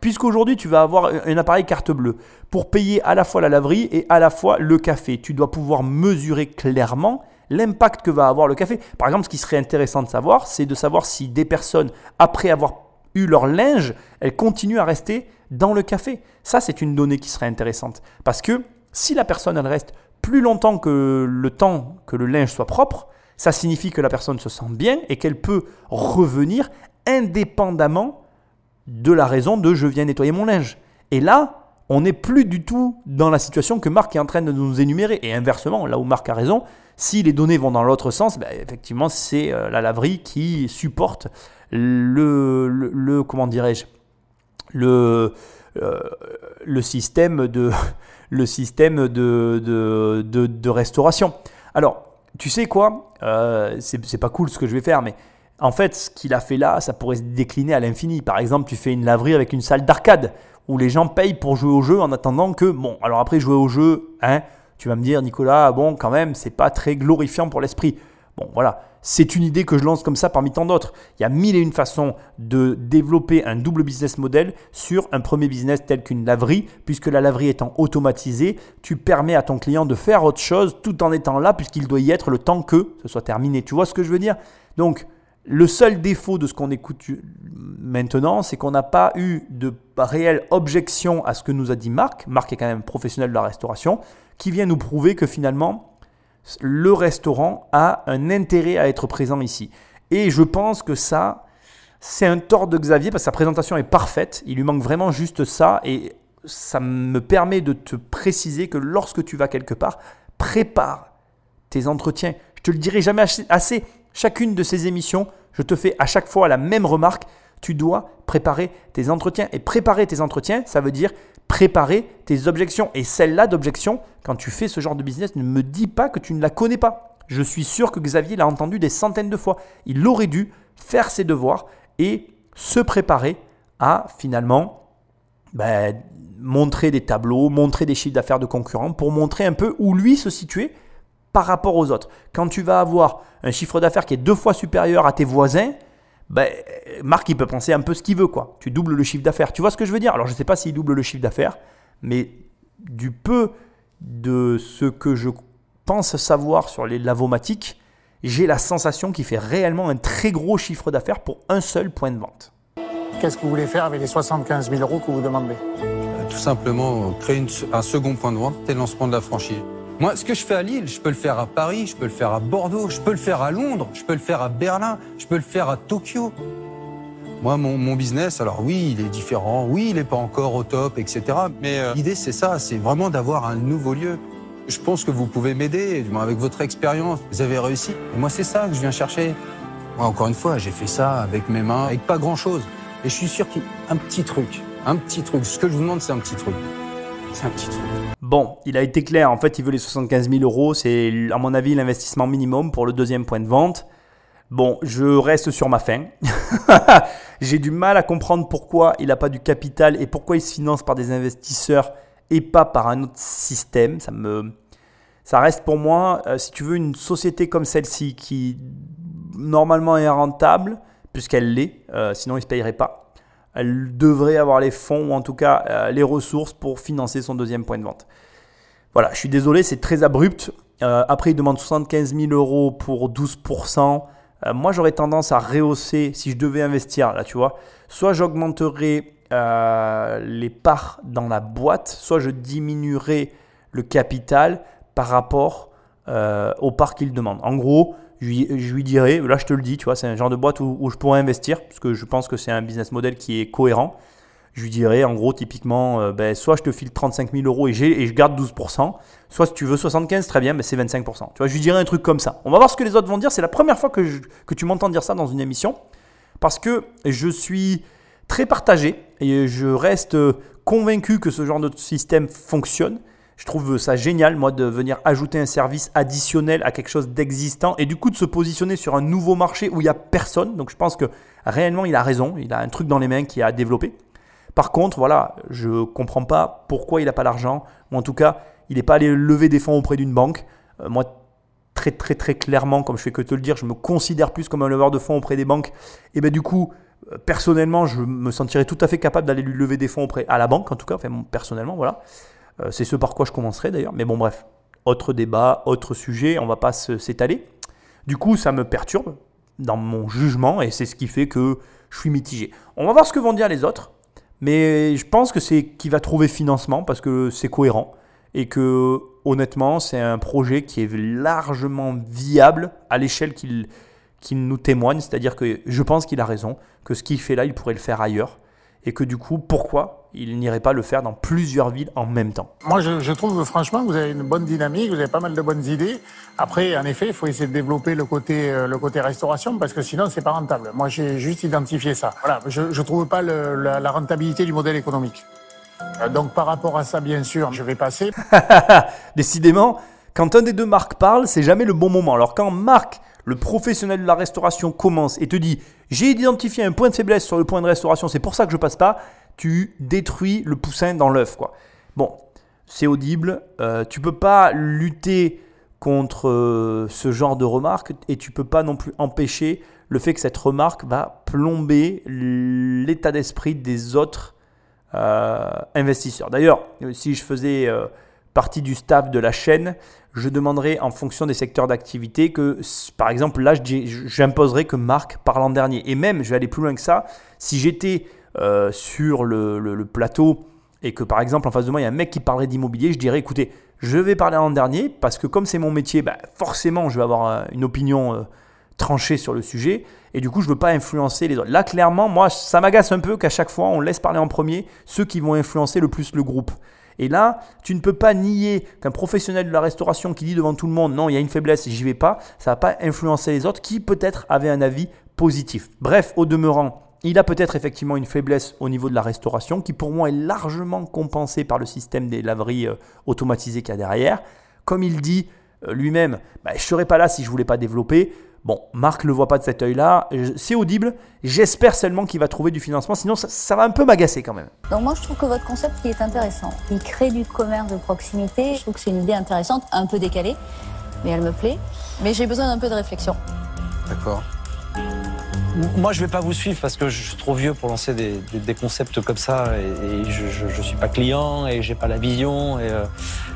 B: Puisqu'aujourd'hui, tu vas avoir un appareil carte bleue pour payer à la fois la laverie et à la fois le café. Tu dois pouvoir mesurer clairement l'impact que va avoir le café. Par exemple, ce qui serait intéressant de savoir, c'est de savoir si des personnes, après avoir eu leur linge, elles continuent à rester dans le café. Ça, c'est une donnée qui serait intéressante. Parce que si la personne, elle reste plus longtemps que le temps que le linge soit propre, ça signifie que la personne se sent bien et qu'elle peut revenir indépendamment de la raison de je viens nettoyer mon linge. Et là, on n'est plus du tout dans la situation que Marc est en train de nous énumérer. Et inversement, là où Marc a raison, si les données vont dans l'autre sens, ben, effectivement, c'est euh, la laverie qui supporte le, le, comment dirais-je, le, euh, le système de, *laughs* le système de, de, de, restauration. Alors, tu sais quoi euh, C'est pas cool ce que je vais faire, mais en fait, ce qu'il a fait là, ça pourrait se décliner à l'infini. Par exemple, tu fais une laverie avec une salle d'arcade où les gens payent pour jouer au jeu en attendant que, bon, alors après jouer au jeu, hein, tu vas me dire, Nicolas, bon, quand même, c'est pas très glorifiant pour l'esprit. Bon, voilà, c'est une idée que je lance comme ça parmi tant d'autres. Il y a mille et une façons de développer un double business model sur un premier business tel qu'une laverie, puisque la laverie étant automatisée, tu permets à ton client de faire autre chose tout en étant là, puisqu'il doit y être le temps que ce soit terminé. Tu vois ce que je veux dire? Donc, le seul défaut de ce qu'on écoute maintenant, c'est qu'on n'a pas eu de réelle objection à ce que nous a dit Marc. Marc est quand même professionnel de la restauration, qui vient nous prouver que finalement, le restaurant a un intérêt à être présent ici. Et je pense que ça, c'est un tort de Xavier parce que sa présentation est parfaite. Il lui manque vraiment juste ça. Et ça me permet de te préciser que lorsque tu vas quelque part, prépare tes entretiens. Je te le dirai jamais assez chacune de ces émissions, je te fais à chaque fois la même remarque. Tu dois préparer tes entretiens. Et préparer tes entretiens, ça veut dire préparer tes objections. Et celle-là d'objection, quand tu fais ce genre de business, ne me dis pas que tu ne la connais pas. Je suis sûr que Xavier l'a entendu des centaines de fois. Il aurait dû faire ses devoirs et se préparer à finalement ben, montrer des tableaux, montrer des chiffres d'affaires de concurrents pour montrer un peu où lui se situait par rapport aux autres. Quand tu vas avoir un chiffre d'affaires qui est deux fois supérieur à tes voisins, ben, Marc, il peut penser un peu ce qu'il veut. quoi. Tu doubles le chiffre d'affaires. Tu vois ce que je veux dire? Alors, je ne sais pas s'il double le chiffre d'affaires, mais du peu de ce que je pense savoir sur les lavomatiques, j'ai la sensation qu'il fait réellement un très gros chiffre d'affaires pour un seul point de vente.
G: Qu'est-ce que vous voulez faire avec les 75 000 euros que vous demandez?
C: Tout simplement créer un second point de vente et le lancement de la franchise. Moi, ce que je fais à Lille, je peux le faire à Paris, je peux le faire à Bordeaux, je peux le faire à Londres, je peux le faire à Berlin, je peux le faire à Tokyo. Moi, mon, business, alors oui, il est différent, oui, il n'est pas encore au top, etc. Mais euh, l'idée, c'est ça, c'est vraiment d'avoir un nouveau lieu. Je pense que vous pouvez m'aider, avec votre expérience, vous avez réussi. Et moi, c'est ça que je viens chercher. Moi, encore une fois, j'ai fait ça avec mes mains, avec pas grand-chose. Et je suis sûr qu'il y a un petit truc, un petit truc. Ce que je vous demande, c'est un petit truc. C'est un petit truc.
B: Bon, il a été clair, en fait, il veut les 75 000 euros, c'est à mon avis l'investissement minimum pour le deuxième point de vente. Bon, je reste sur ma faim. *laughs* J'ai du mal à comprendre pourquoi il n'a pas du capital et pourquoi il se finance par des investisseurs et pas par un autre système. Ça me, ça reste pour moi, euh, si tu veux, une société comme celle-ci qui normalement est rentable, puisqu'elle l'est, euh, sinon il ne se payerait pas. Elle devrait avoir les fonds ou en tout cas euh, les ressources pour financer son deuxième point de vente. Voilà, je suis désolé, c'est très abrupt. après, il demande 75 000 euros pour 12%. Euh, moi, j'aurais tendance à rehausser si je devais investir, là, tu vois. Soit j'augmenterais euh, les parts dans la boîte, soit je diminuerais le capital par rapport euh, aux parts qu'il demande. En gros, je lui, dirais, là je te le dis, tu vois, c'est un genre de boîte où je pourrais investir, parce que je pense que c'est un business model qui est cohérent je lui dirais en gros typiquement, euh, ben, soit je te file 35 000 euros et, je garde 12%, soit si tu veux 75, très bien, c'est 25%. Tu vois, je lui dirais un truc comme ça. On va voir ce que les autres vont dire. C'est la première fois que, que tu m'entends dire ça dans une émission, parce que je suis très partagé et je reste convaincu que ce genre de système fonctionne. Je trouve ça génial, moi, de venir ajouter un service additionnel à quelque chose d'existant et du coup de se positionner sur un nouveau marché où il n'y a personne. Donc je pense que réellement, il a raison. Il a un truc dans les mains qui a développé. Par contre, voilà, je ne comprends pas pourquoi il n'a pas l'argent, ou en tout cas, il n'est pas allé lever des fonds auprès d'une banque. Euh, moi, très très très clairement, comme je fais que te le dire, je me considère plus comme un leveur de fonds auprès des banques. Et bien du coup, euh, personnellement, je me sentirais tout à fait capable d'aller lui lever des fonds auprès à la banque, en tout cas, enfin, personnellement, voilà. Euh, c'est ce par quoi je commencerai d'ailleurs. Mais bon, bref, autre débat, autre sujet, on va pas s'étaler. Du coup, ça me perturbe dans mon jugement et c'est ce qui fait que je suis mitigé. On va voir ce que vont dire les autres. Mais je pense que c'est qu'il va trouver financement parce que c'est cohérent et que honnêtement, c'est un projet qui est largement viable à l'échelle qu'il nous témoigne. C'est-à-dire que je pense qu'il a raison, que ce qu'il fait là, il pourrait le faire ailleurs et que du coup, pourquoi il n'irait pas le faire dans plusieurs villes en même temps
G: Moi, je, trouve franchement que vous avez une bonne dynamique, vous avez pas mal de bonnes idées. Après, en effet, il faut essayer de développer le côté, euh, le côté restauration parce que sinon, c'est pas rentable. Moi, j'ai juste identifié ça. Voilà, je ne trouve pas la, rentabilité du modèle économique. Euh, donc, par rapport à ça, bien sûr, je vais passer. *laughs*
B: Décidément, quand un des deux marques parle, c'est jamais le bon moment. Alors, quand Marc le professionnel de la restauration commence et te dit j'ai identifié un point de faiblesse sur le point de restauration, c'est pour ça que je passe pas, tu détruis le poussin dans l'œuf. quoi. Bon, c'est audible, euh, tu peux pas lutter contre euh, ce genre de remarques et tu peux pas non plus empêcher le fait que cette remarque va plomber l'état d'esprit des autres euh, investisseurs. D'ailleurs, si je faisais partie du staff de la chaîne, je demanderai en fonction des secteurs d'activité que, par exemple, là, j'imposerai que Marc parle en dernier. Et même, je vais aller plus loin que ça, si j'étais euh, sur le, plateau et que, par exemple, en face de moi, il y a un mec qui parlerait d'immobilier, je dirais, écoutez, je vais parler en dernier parce que comme c'est mon métier, bah, forcément, je vais avoir euh, une opinion euh, tranchée sur le sujet. Et du coup, je ne veux pas influencer les autres. Là, clairement, moi, ça m'agace un peu qu'à chaque fois, on laisse parler en premier ceux qui vont influencer le plus le groupe. Et là, tu ne peux pas nier qu'un professionnel de la restauration qui dit devant tout le monde non, il y a une faiblesse, j'y vais pas, ça va pas influencer les autres qui peut-être avaient un avis positif. Bref, au demeurant, il a peut-être effectivement une faiblesse au niveau de la restauration qui pour moi est largement compensée par le système des laveries euh, automatisées qu'il y a derrière. Comme il dit euh, lui-même, bah, je ne serais pas là si je ne voulais pas développer. Bon, Marc ne le voit pas de cet œil-là. C'est audible. J'espère seulement qu'il va trouver du financement. Sinon, ça, va un peu m'agacer quand même.
I: Donc moi, je trouve que votre concept il est intéressant. Il crée du commerce de proximité. Je trouve que c'est une idée intéressante, un peu décalée, mais elle me plaît. Mais j'ai besoin d'un peu de réflexion.
C: D'accord.
F: Moi, je ne vais pas vous suivre parce que je suis trop vieux pour lancer des, concepts comme ça et, je ne suis pas client et j'ai pas la vision. Euh,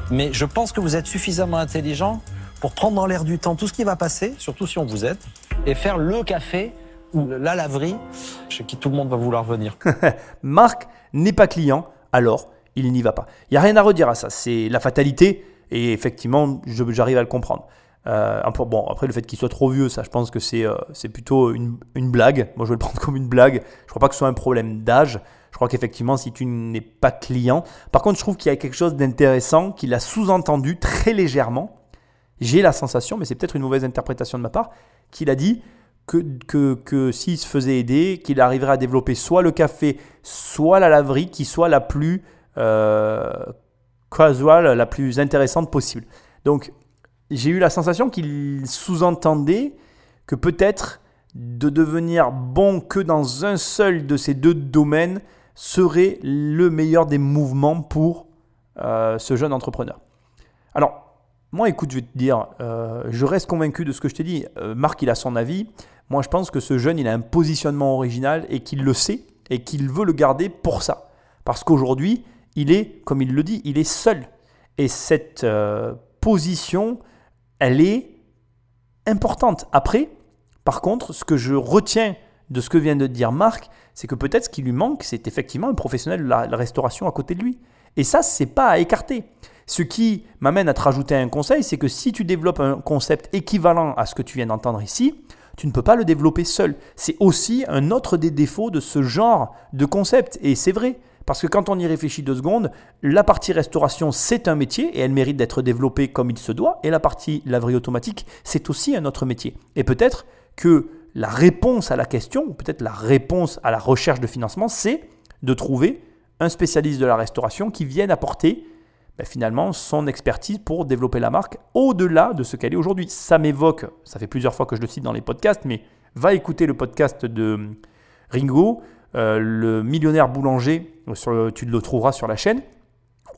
F: mais je pense que vous êtes suffisamment intelligent pour prendre dans l'air du temps tout ce qui va passer, surtout si on vous aide, et faire le café ou la laverie chez qui tout le monde va vouloir venir. *laughs*
B: Marc n'est pas client, alors il n'y va pas. Il n'y a rien à redire à ça, c'est la fatalité, et effectivement, j'arrive à le comprendre. Euh, bon, après le fait qu'il soit trop vieux, ça je pense que c'est euh, plutôt une, une, blague. Moi je vais le *laughs* prendre comme une blague. Je crois pas que ce soit un problème d'âge. Je crois qu'effectivement si tu n'es pas client. Par contre je trouve qu'il y a quelque chose d'intéressant qu'il a sous-entendu très légèrement j'ai la sensation, mais c'est peut-être une mauvaise interprétation de ma part, qu'il a dit que, que, que s'il se faisait aider, qu'il arriverait à développer soit le café, soit la laverie, qui soit la plus, euh, casual la plus intéressante possible. Donc, j'ai eu la sensation qu'il sous-entendait que peut-être de devenir bon que dans un seul de ces deux domaines serait le meilleur des mouvements pour euh, ce jeune entrepreneur. Alors, moi, écoute, je vais te dire, euh, je reste convaincu de ce que je t'ai dit. Euh, Marc, il a son avis. Moi, je pense que ce jeune, il a un positionnement original et qu'il le sait et qu'il veut le garder pour ça. Parce qu'aujourd'hui, il est, comme il le dit, il est seul. Et cette position, elle est importante. Après, par contre, ce que je retiens de ce que vient de dire Marc, c'est que peut-être ce qui lui manque, c'est effectivement un professionnel de la, restauration à côté de lui. Et ça, c'est pas à écarter. Ce qui m'amène à te rajouter un conseil, c'est que si tu développes un concept équivalent à ce que tu viens d'entendre ici, tu ne peux pas le développer seul. C'est aussi un autre des défauts de ce genre de concept. Et c'est vrai. Parce que quand on y réfléchit deux secondes, la partie restauration, c'est un métier et elle mérite d'être développée comme il se doit. Et la partie laverie automatique, c'est aussi un autre métier. Et peut-être que la réponse à la question, peut-être la réponse à la recherche de financement, c'est de trouver un spécialiste de la restauration qui vienne apporter ben, finalement son expertise pour développer la marque au-delà de ce qu'elle est aujourd'hui. Ça m'évoque, ça fait plusieurs fois que je le cite dans les podcasts, mais va écouter le podcast de Ringo, euh, le millionnaire boulanger, tu le trouveras sur la chaîne,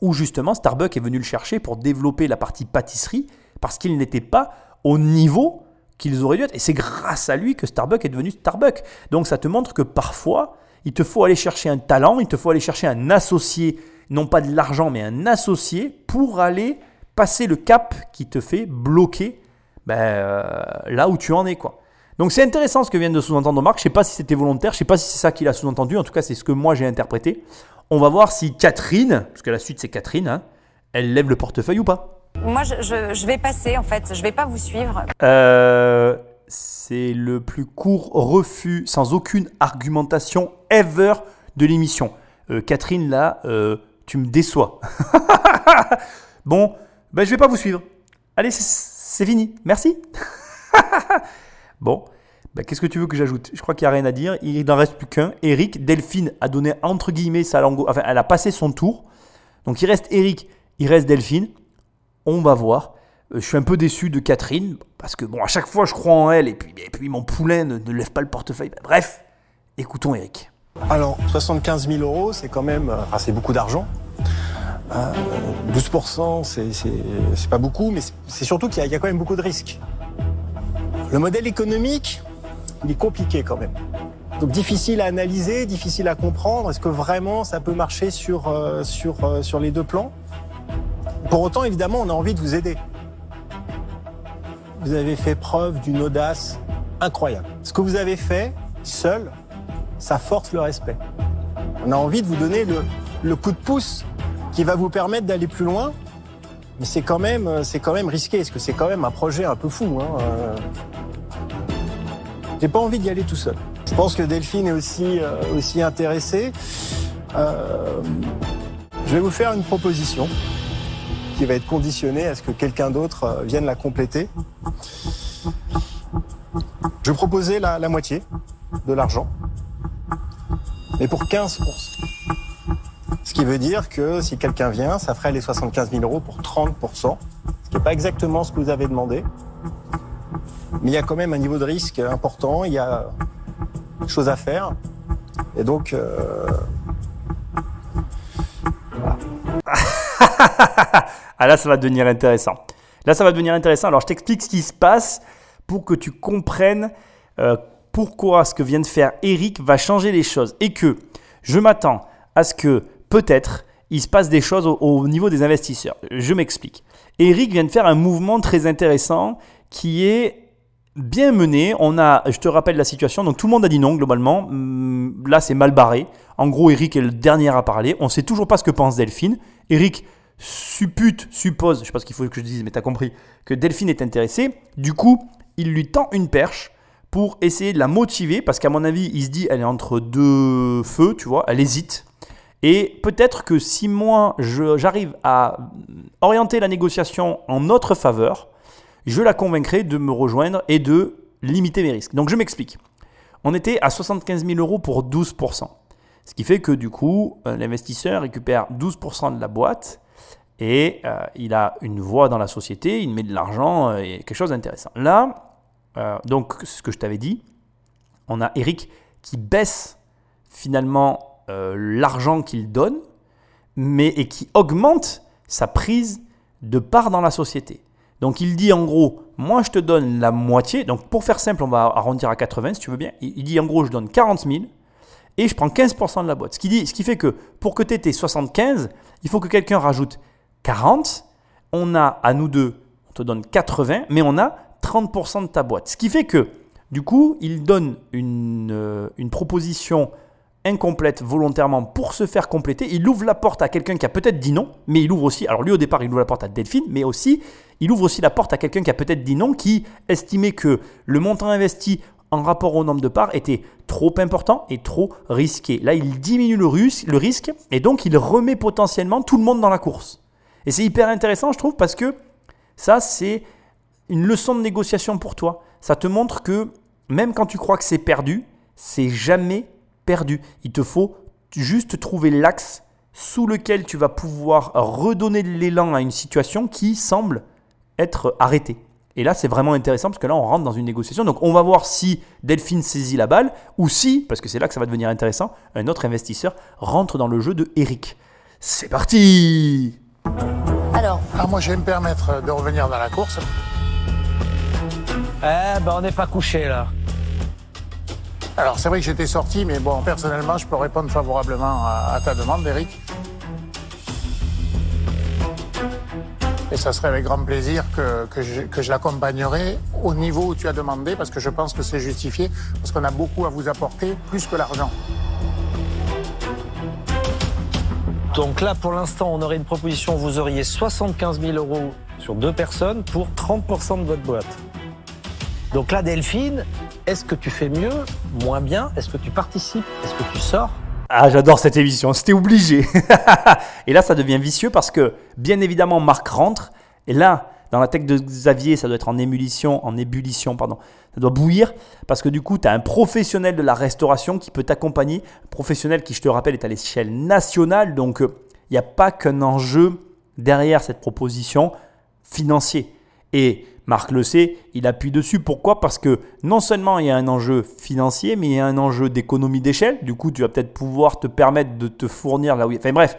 B: où justement Starbucks est venu le chercher pour développer la partie pâtisserie parce qu'il n'était pas au niveau qu'ils auraient dû être. Et c'est grâce à lui que Starbucks est devenu Starbucks. Donc ça te montre que parfois, il te faut aller chercher un talent, il te faut aller chercher un associé, non pas de l'argent, mais un associé pour aller passer le cap qui te fait bloquer ben, euh, là où tu en es. quoi. Donc c'est intéressant ce que vient de sous-entendre Marc. Je ne sais pas si c'était volontaire, je ne sais pas si c'est ça qu'il a sous-entendu. En tout cas, c'est ce que moi j'ai interprété. On va voir si Catherine, parce que la suite c'est Catherine, hein, elle lève le portefeuille ou pas.
H: Moi, je, vais passer en fait. Je vais pas vous suivre.
B: Euh, c'est le plus court refus sans aucune argumentation ever de l'émission. Euh, Catherine, là, euh, tu me déçois. *laughs* bon, ben, je vais pas vous suivre. Allez, c'est fini. Merci. *laughs* Bon, bah, qu'est-ce que tu veux que j'ajoute? Je crois qu'il n'y a rien à dire. Il n'en reste plus qu'un. Eric, Delphine a donné entre guillemets sa langue. Enfin, elle a passé son tour. Donc il reste Eric, il reste Delphine. On va voir. Euh, je suis un peu déçu de Catherine parce que bon, à chaque fois je crois en elle et puis, et puis mon poulain ne, lève pas le portefeuille. Bref, écoutons Eric.
E: Alors 75 000 euros, c'est quand même, euh, c'est beaucoup d'argent. 12%, euh, c'est pas beaucoup, mais c'est surtout qu'il y, a quand même beaucoup de risques. Le modèle économique, il est compliqué quand même. Donc difficile à analyser, difficile à comprendre. Est-ce que vraiment ça peut marcher sur, euh, sur, euh, sur les deux plans? Pour autant, évidemment, on a envie de vous aider. Vous avez fait preuve d'une audace incroyable. Ce que vous avez fait, seul, ça force le respect. On a envie de vous donner le, le coup de pouce qui va vous permettre d'aller plus loin. Mais c'est quand même, c'est quand même risqué, parce que c'est quand même un projet un peu fou. Hein. Euh. J'ai pas envie d'y aller tout seul. Je pense que Delphine est aussi, euh, aussi intéressée. Euh, je vais vous faire une proposition qui va être conditionnée à ce que quelqu'un d'autre euh, vienne la compléter. Je vais proposer la, la moitié de l'argent, mais pour 15%. Ce qui veut dire que si quelqu'un vient, ça ferait les 75 000 euros pour 30%, ce qui n'est pas exactement ce que vous avez demandé. Mais il y a quand même un niveau de risque important, il y a des choses à faire. Et donc, euh...
B: ah là, ça va devenir intéressant. Là, ça va devenir intéressant. Alors, je t'explique ce qui se passe pour que tu comprennes euh, pourquoi ce que vient de faire Eric va changer les choses. Et que je m'attends à ce que peut-être il se passe des choses au, au niveau des investisseurs. Je m'explique. Eric vient de faire un mouvement très intéressant qui est bien mené. On a, je te rappelle la situation, donc tout le monde a dit non globalement. Hum, là, c'est mal barré. En gros, Eric est le dernier à parler. On sait toujours pas ce que pense Delphine. Eric suppute, suppose, je sais pas ce qu'il faut que je dise, mais tu as compris, que Delphine est intéressée. Du coup, il lui tend une perche pour essayer de la motiver, parce qu'à mon avis, il se dit, elle est entre deux feux, tu vois, elle hésite. Et peut-être que si moi, j'arrive à orienter la négociation en notre faveur, je la convaincrai de me rejoindre et de limiter mes risques. Donc je m'explique. On était à 75 000 euros pour 12%. Ce qui fait que du coup, euh, l'investisseur récupère 12% de la boîte et euh, il a une voix dans la société, il met de l'argent, euh, et quelque chose d'intéressant. Là, donc, ce que je t'avais dit, on a Eric qui baisse finalement l'argent qu'il donne, mais et qui augmente sa prise de part dans la société. Donc il dit en gros, moi je te donne la moitié, donc pour faire simple, on va arrondir à 80 si tu veux bien, il dit en gros je donne 40 000 et je prends 15% de la boîte. Ce qui, fait que pour que tu aies tes 75, il faut que quelqu'un rajoute 40. On a à nous deux, on te donne 80, mais on a 30% de ta boîte. Ce qui fait que, du coup, il donne une, euh, une proposition incomplète volontairement pour se faire compléter. Il ouvre la porte à quelqu'un qui a peut-être dit non, mais il ouvre aussi, alors lui au départ il ouvre la porte à Delphine, mais aussi il ouvre aussi la porte à quelqu'un qui a peut-être dit non, qui estimait que le montant investi en rapport au nombre de parts était trop important et trop risqué. Là, il diminue le, le risque et donc il remet potentiellement tout le monde dans la course. Et c'est hyper intéressant, je trouve, parce que ça, c'est une leçon de négociation pour toi. Ça te montre que même quand tu crois que c'est perdu, c'est jamais perdu. Il te faut juste trouver l'axe sous lequel tu vas pouvoir redonner de l'élan à une situation qui semble être arrêtée. Et là, c'est vraiment intéressant parce que là, on rentre dans une négociation. Donc, on va voir si Delphine saisit la balle ou si, parce que c'est là que ça va devenir intéressant, un autre investisseur rentre dans le jeu de Eric. C'est parti
H: Alors.
G: Ah, moi, je vais me permettre de revenir dans la course.
F: Eh ben, on n'est pas couché là.
G: Alors, c'est vrai que j'étais sorti, mais bon, personnellement, je peux répondre favorablement à ta demande, Eric. Et ça serait avec grand plaisir que, je, que je l'accompagnerai au niveau où tu as demandé, parce que je pense que c'est justifié, parce qu'on a beaucoup à vous apporter, plus que l'argent.
F: Donc là, pour l'instant, on aurait une proposition, vous auriez 75 000 euros sur deux personnes pour 30% de votre boîte. Donc là, Delphine, est-ce que tu fais mieux, moins bien? Est-ce que tu participes? Est-ce que tu sors?
B: Ah, j'adore cette émission, c'était obligé. *laughs* et là, ça devient vicieux parce que, bien évidemment, Marc rentre. Et là, dans la tête de Xavier, ça doit être en ébullition, en ébullition, pardon. Ça doit bouillir parce que du coup, tu as un professionnel de la restauration qui peut t'accompagner. Professionnel qui, je te rappelle, est à l'échelle nationale. Donc, il n'y a pas qu'un enjeu derrière cette proposition financier. Et Marc le sait, il appuie dessus. Pourquoi? Parce que non seulement il y a un enjeu financier, mais il y a un enjeu d'économie d'échelle. Du coup, tu vas peut-être pouvoir te permettre de te fournir là où. Enfin bref.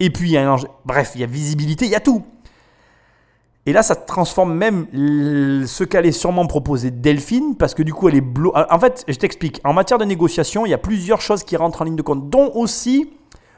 B: Et puis il y a un enjeu... Bref, il y a visibilité, il y a tout. Et là, ça transforme même ce qu'allait sûrement proposer Delphine, parce que du coup, elle est blo... En fait, je t'explique. En matière de négociation, il y a plusieurs choses qui rentrent en ligne de compte, dont aussi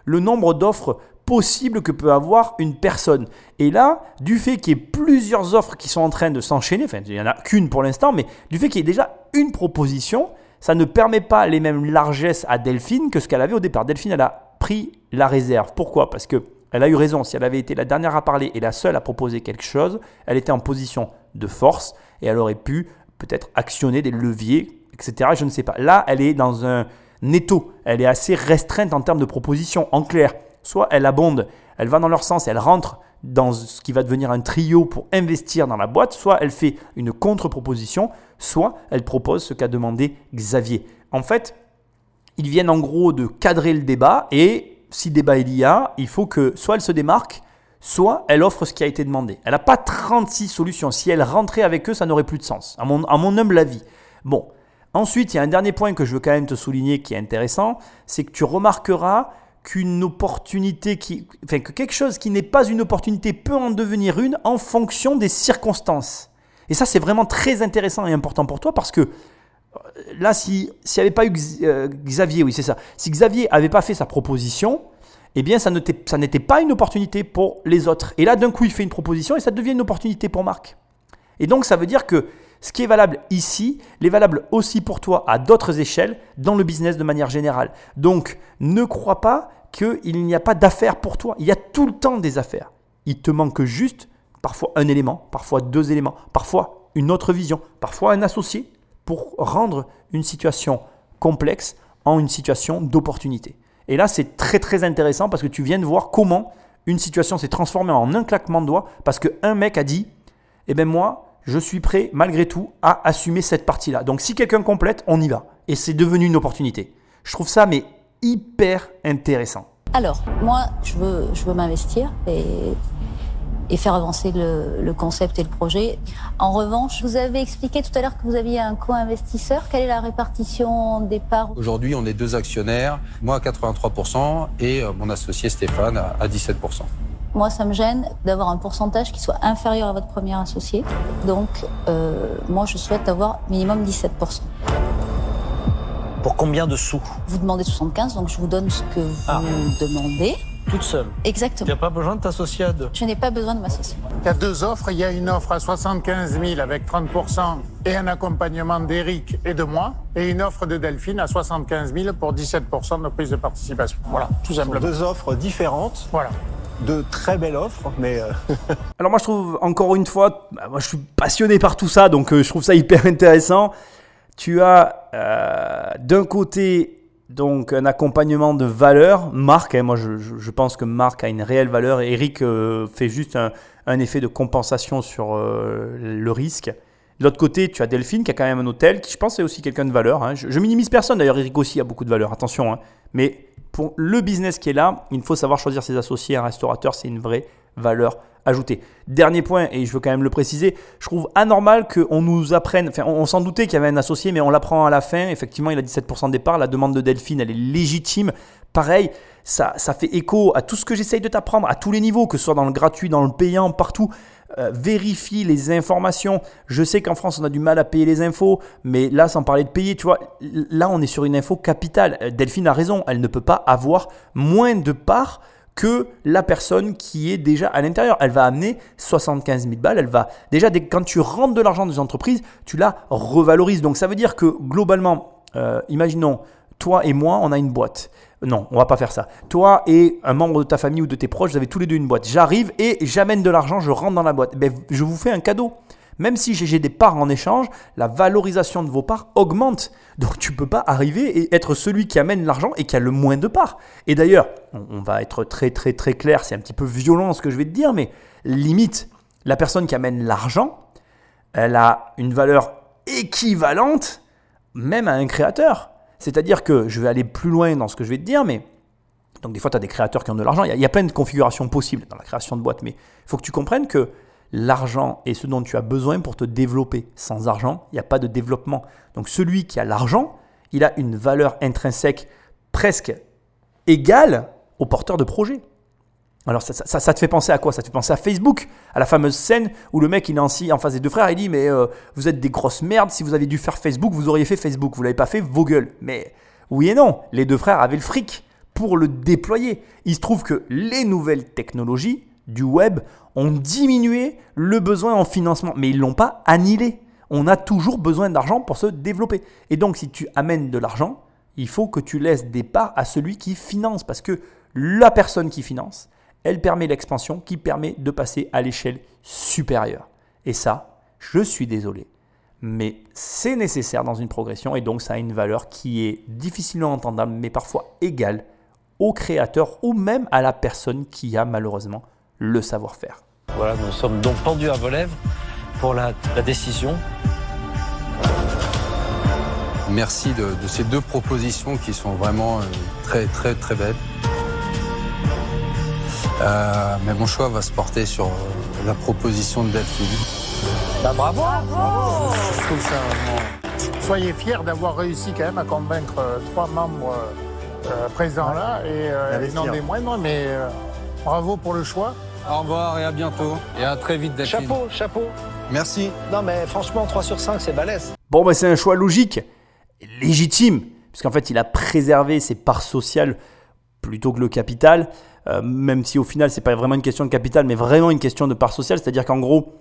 B: le nombre d'offres possible que peut avoir une personne. Et là, du fait qu'il y ait plusieurs offres qui sont en train de s'enchaîner, enfin il n'y en a qu'une pour l'instant, mais du fait qu'il y ait déjà une proposition, ça ne permet pas les mêmes largesses à Delphine que ce qu'elle avait au départ. Delphine, elle a pris la réserve. Pourquoi? Parce que elle a eu raison. Si elle avait été la dernière à parler et la seule à proposer quelque chose, elle était en position de force et elle aurait pu peut-être actionner des leviers, etc. Je ne sais pas. Là, elle est dans un netto. Elle est assez restreinte en termes de propositions. En clair, soit elle abonde, elle va dans leur sens, elle rentre dans ce qui va devenir un trio pour investir dans la boîte, soit elle fait une contre-proposition, soit elle propose ce qu'a demandé Xavier. En fait, ils viennent en gros de cadrer le débat et si débat il y a, il faut que soit elle se démarque, soit elle offre ce qui a été demandé. Elle n'a pas 36 solutions. Si elle rentrait avec eux, ça n'aurait plus de sens, à mon, mon humble avis. Bon, ensuite, il y a un dernier point que je veux quand même te souligner qui est intéressant, c'est que tu remarqueras qu'une opportunité qui, enfin, que quelque chose qui n'est pas une opportunité peut en devenir une en fonction des circonstances. Et ça, c'est vraiment très intéressant et important pour toi parce que euh, là, s'il n'y avait pas eu euh, Xavier, oui, c'est ça. Si Xavier avait pas fait sa proposition, eh bien, ça n'était pas une opportunité pour les autres. Et là, d'un coup, il fait une proposition et ça devient une opportunité pour Marc. Et donc, ça veut dire que ce qui est valable ici l'est valable aussi pour toi à d'autres échelles dans le business de manière générale. Donc, ne crois pas qu'il n'y a pas d'affaires pour toi. Il y a tout le temps des affaires. Il te manque juste parfois un élément, parfois deux éléments, parfois une autre vision, parfois un associé pour rendre une situation complexe en une situation d'opportunité. Et là, c'est très très intéressant parce que tu viens de voir comment une situation s'est transformée en un claquement de doigts parce qu'un mec a dit, eh ben moi, je suis prêt malgré tout à assumer cette partie-là. Donc si quelqu'un complète, on y va. Et c'est devenu une opportunité. Je trouve ça mais hyper intéressant.
I: Alors, moi, je veux, je veux m'investir et et faire avancer le, le, concept et le projet. En revanche, vous avez expliqué tout à l'heure que vous aviez un co-investisseur. Quelle est la répartition des parts?
C: Aujourd'hui, on est deux actionnaires, moi à 83% et euh, mon associé Stéphane à 17%.
I: Moi, ça me gêne d'avoir un pourcentage qui soit inférieur à votre premier associé. Donc, euh, moi, je souhaite avoir minimum 17%.
F: Pour combien de sous?
I: Vous demandez 75, donc je vous donne ce que vous ah. demandez.
F: Toute seule?
I: Exactement.
F: Tu n'as pas besoin de t'associer à deux?
I: Je n'ai pas besoin de m'associer.
G: Il y a deux offres. Il y a une offre à 75 000 avec 30% et un accompagnement d'Eric et de moi, et une offre de Delphine à 75 000 pour 17% de prise de participation. Voilà, tout simplement.
E: Deux offres différentes.
G: Voilà
E: de très belles offres, mais... Euh, *laughs*
B: Alors moi je trouve, encore une fois, bah, moi je suis passionné par tout ça, donc euh, je trouve ça hyper intéressant. Tu as euh, d'un côté donc un accompagnement de valeur. Marc, hein, moi je, pense que Marc a une réelle valeur et Eric fait juste un, effet de compensation sur le risque. De l'autre côté, tu as Delphine qui a quand même un hôtel qui je pense est aussi quelqu'un de valeur. Hein. Je, minimise personne d'ailleurs, Eric aussi a beaucoup de valeur, attention. Hein. Mais pour le business qui est là, il faut savoir choisir ses associés. Un restaurateur, c'est une vraie valeur ajoutée. Dernier point, et je veux quand même le préciser, je trouve anormal qu'on nous apprenne, enfin on, s'en doutait qu'il y avait un associé, mais on l'apprend à la fin, effectivement il a 17% de départ, la demande de Delphine elle est légitime. Pareil, ça, ça fait écho à tout ce que j'essaye de t'apprendre, à tous les niveaux, que ce soit dans le gratuit, dans le payant, partout. Euh, vérifie les informations. Je sais qu'en France, on a du mal à payer les infos, mais là, sans parler de payer, tu vois, là, on est sur une info capitale. Euh, Delphine a raison, elle ne peut pas avoir moins de parts que la personne qui est déjà à l'intérieur. Elle va amener 75 000 balles. Elle va déjà, quand tu rentres de l'argent dans une entreprise, tu la revalorises. Donc ça veut dire que globalement, euh, imaginons, toi et moi, on a une boîte. Non, on va pas faire ça. Toi et un membre de ta famille ou de tes proches, vous avez tous les deux une boîte. J'arrive et j'amène de l'argent, je rentre dans la boîte. Ben, je vous fais un cadeau. Même si j'ai des parts en échange, la valorisation de vos parts augmente. Donc tu ne peux pas arriver et être celui qui amène l'argent et qui a le moins de parts. Et d'ailleurs, on va être très très très clair, c'est un petit peu violent ce que je vais te dire, mais limite, la personne qui amène l'argent, elle a une valeur équivalente même à un créateur. C'est-à-dire que je vais aller plus loin dans ce que je vais te dire, mais donc des fois, tu as des créateurs qui ont de l'argent. Il, y, a plein de configurations possibles dans la création de boîtes, mais il faut que tu comprennes que l'argent est ce dont tu as besoin pour te développer. Sans argent, il n'y a pas de développement. Donc celui qui a l'argent, il a une valeur intrinsèque presque égale au porteur de projet. Alors ça, te fait penser à quoi? Ça te fait penser à Facebook, à la fameuse scène où le mec il est en, face des deux frères, il dit mais euh, vous êtes des grosses merdes, si vous aviez dû faire Facebook, vous auriez fait Facebook, vous l'avez pas fait, vos gueules. Mais oui et non, les deux frères avaient le fric pour le déployer. Il se trouve que les nouvelles technologies du web ont diminué le besoin en financement, mais ils l'ont pas annihilé. On a toujours besoin d'argent pour se développer. Et donc si tu amènes de l'argent, il faut que tu laisses des parts à celui qui finance, parce que la personne qui finance, elle permet l'expansion qui permet de passer à l'échelle supérieure. Et ça, je suis désolé, mais c'est nécessaire dans une progression et donc ça a une valeur qui est difficilement entendable, mais parfois égale au créateur ou même à la personne qui a malheureusement le savoir-faire.
F: Voilà, nous sommes donc pendus à vos lèvres pour la, décision.
C: Merci de, ces deux propositions qui sont vraiment euh, très très très belles. Euh, mais mon choix va se porter sur euh, la proposition de Delphine.
F: Bah, bravo, bravo.
G: Soyez fiers d'avoir réussi quand même à convaincre euh, trois membres présents là et non des moindres, mais bravo pour le choix.
C: Au revoir et à bientôt. Et à très vite, Delphine.
F: Chapeau, chapeau.
C: Merci.
F: Non, mais franchement, 3 sur 5, c'est balèze.
B: Bon, bah, c'est un choix logique, légitime, puisqu'en fait, il a préservé ses parts sociales plutôt que le capital. Euh, même si au final, c'est pas vraiment une question de capital, mais vraiment une question de part sociale. C'est-à-dire qu'en gros,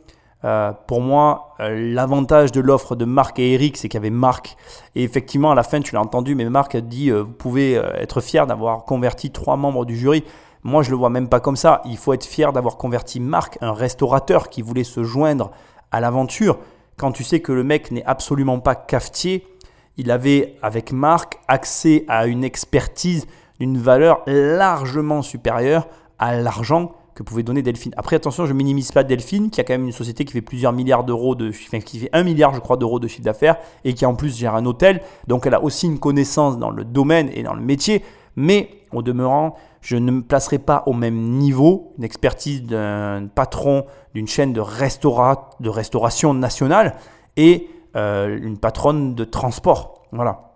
B: euh, pour moi, euh, l'avantage de l'offre de Marc et Eric, c'est qu'il y avait Marc. Et effectivement, à la fin, tu l'as entendu, mais Marc a dit Vous pouvez être fier d'avoir converti trois membres du jury. Moi, je le vois même pas comme ça. Il faut être fier d'avoir converti Marc, un restaurateur qui voulait se joindre à l'aventure. Quand tu sais que le mec n'est absolument pas cafetier, il avait, avec Marc, accès à une expertise d'une valeur largement supérieure à l'argent que pouvait donner Delphine. Après, attention, je minimise pas Delphine, qui a quand même une société qui fait plusieurs milliards d'euros de, enfin, qui fait un milliard, je crois, d'euros de chiffre d'affaires et qui en plus gère un hôtel. Donc, elle a aussi une connaissance dans le domaine et dans le métier. mais au demeurant, je ne me placerai pas au même niveau une expertise d'un patron d'une chaîne de, restaura- de restauration nationale et euh, une patronne de transport. Voilà.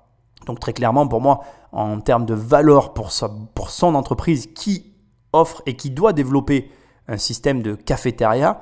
B: Donc très clairement, pour moi, en termes de valeur pour, son entreprise qui offre et qui doit développer un système de cafétéria,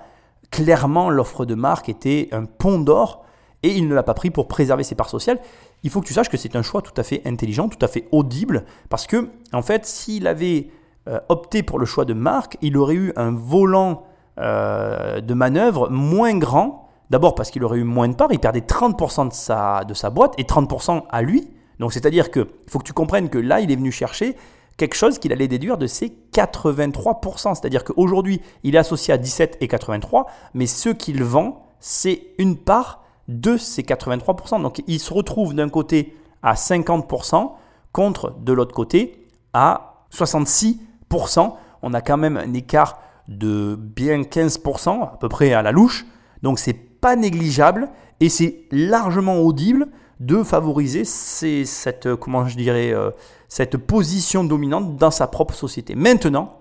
B: clairement l'offre de marque était un pont d'or et il ne l'a pas pris pour préserver ses parts sociales. Il faut que tu saches que c'est un choix tout à fait intelligent, tout à fait audible, parce que en fait, s'il avait euh, opté pour le choix de marque, il aurait eu un volant euh, de manœuvre moins grand. D'abord parce qu'il aurait eu moins de parts, il perdait 30% de sa, de sa boîte et 30% à lui. Donc c'est-à-dire que il faut que tu comprennes que là, il est venu chercher quelque chose qu'il allait déduire de ses 83%. C'est-à-dire qu'aujourd'hui, il est associé à 17 et 83, mais ce qu'il vend, c'est une part de ces 83%. Donc il se retrouve d'un côté à 50% contre de l'autre côté à 66%. On a quand même un écart de bien 15% à peu près à la louche. Donc c'est pas négligeable et c'est largement audible de favoriser ces- cette, euh, comment je dirais, euh, cette position dominante dans sa propre société. Maintenant,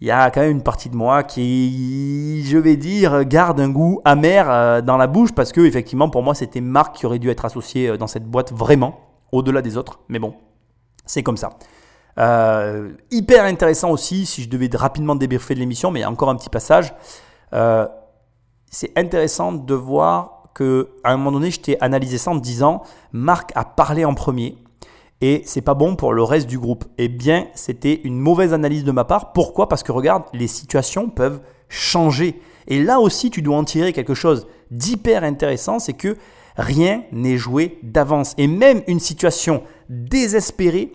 B: il y a quand même une partie de moi qui, je vais dire, garde un goût amer euh, dans la bouche parce que effectivement, pour moi, c'était Marc qui aurait dû être associé dans cette boîte vraiment, au-delà des autres. Mais bon, c'est comme ça. Hyper intéressant aussi, si je devais rapidement débriefer de l'émission, mais il y a encore un petit passage. C'est intéressant de voir que à un moment donné, je t'ai analysé ça en te disant Marc a parlé en premier et c'est pas bon pour le reste du groupe. Eh bien, c'était une mauvaise analyse de ma part. Pourquoi? Parce que regarde, les situations peuvent changer. Et là aussi, tu dois en tirer quelque chose d'hyper intéressant, c'est que rien n'est joué d'avance. Et même une situation désespérée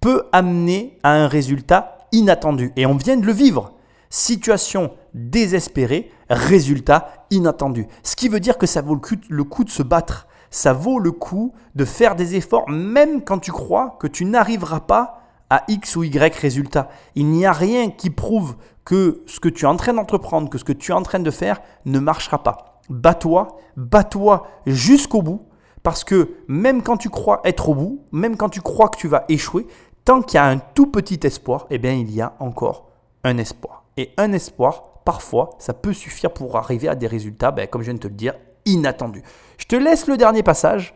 B: peut amener à un résultat inattendu. Et on vient de le vivre. Situation désespérée, résultat inattendu. Ce qui veut dire que ça vaut le coup, de se battre. Ça vaut le coup de faire des efforts, même quand tu crois que tu n'arriveras pas à X ou Y résultat. Il n'y a rien qui prouve que ce que tu es en train d'entreprendre, que ce que tu es en train de faire ne marchera pas. Bats-toi, bats-toi jusqu'au bout, parce que même quand tu crois être au bout, même quand tu crois que tu vas échouer, tant qu'il y a un tout petit espoir, eh bien il y a encore un espoir. Et un espoir, parfois, ça peut suffire pour arriver à des résultats, ben, comme je viens de te le dire, inattendus. Je te laisse le dernier passage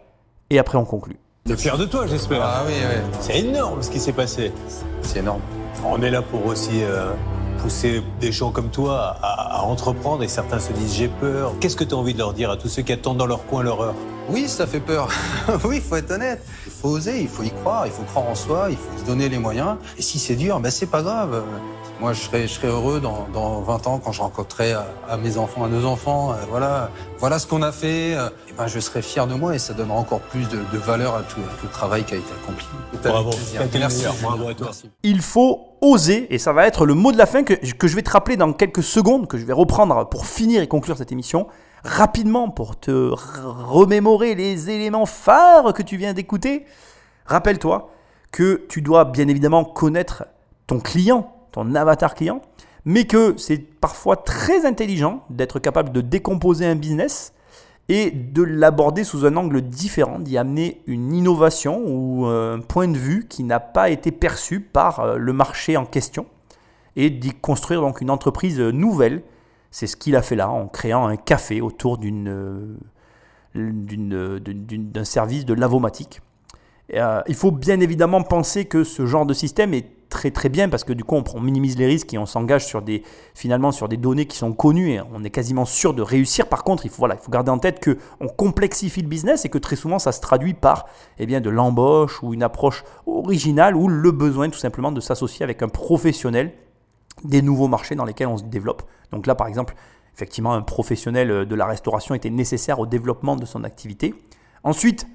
B: et après on conclut.
A: T'es fier de toi, j'espère.
C: Ah oui, oui,
A: C'est énorme ce qui s'est passé.
C: c'est énorme.
A: On est là pour aussi euh, pousser des gens comme toi à, à entreprendre et certains se disent j'ai peur. Qu'est-ce que tu as envie de leur dire à tous ceux qui attendent dans leur coin leur heure?
C: Oui, ça fait peur. *laughs* oui, il faut être honnête. Il faut oser, il faut y croire, il faut croire en soi, il faut se donner les moyens. Et si c'est dur, ben c'est pas grave. Moi, je serais, je serais heureux dans, dans 20 ans quand je rencontrerai à, à mes enfants, à nos enfants. euh, voilà, voilà ce qu'on a fait. euh, et ben, je serais fier de moi et ça donnera encore plus de, de valeur à tout, à tout le travail qui a été accompli.
A: Bravo.
C: Merci.
A: meilleur. Bravo à toi.
C: Merci.
B: Il faut oser, et ça va être le mot de la fin que, que je vais te rappeler dans quelques secondes, que je vais reprendre pour finir et conclure cette émission, rapidement pour te remémorer les éléments phares que tu viens d'écouter. Rappelle-toi que tu dois bien évidemment connaître ton client, avatar client, mais que c'est parfois très intelligent d'être capable de décomposer un business et de l'aborder sous un angle différent, d'y amener une innovation ou un point de vue qui n'a pas été perçu par euh, le marché en question et d'y construire donc une entreprise nouvelle. C'est ce qu'il a fait là en créant un café autour euh, d'une- d'un service de lavomatique. Euh, il faut bien évidemment penser que ce genre de système est très très bien parce que du coup on, on minimise les risques et on s'engage sur des finalement sur des données qui sont connues et on est quasiment sûr de réussir. Par contre, il faut voilà, il faut garder en tête que on complexifie le business et que très souvent ça se traduit par eh bien de l'embauche ou une approche originale ou le besoin tout simplement de s'associer avec un professionnel des nouveaux marchés dans lesquels on se développe. Donc là par exemple, effectivement un professionnel euh, de la restauration était nécessaire au développement de son activité. Ensuite,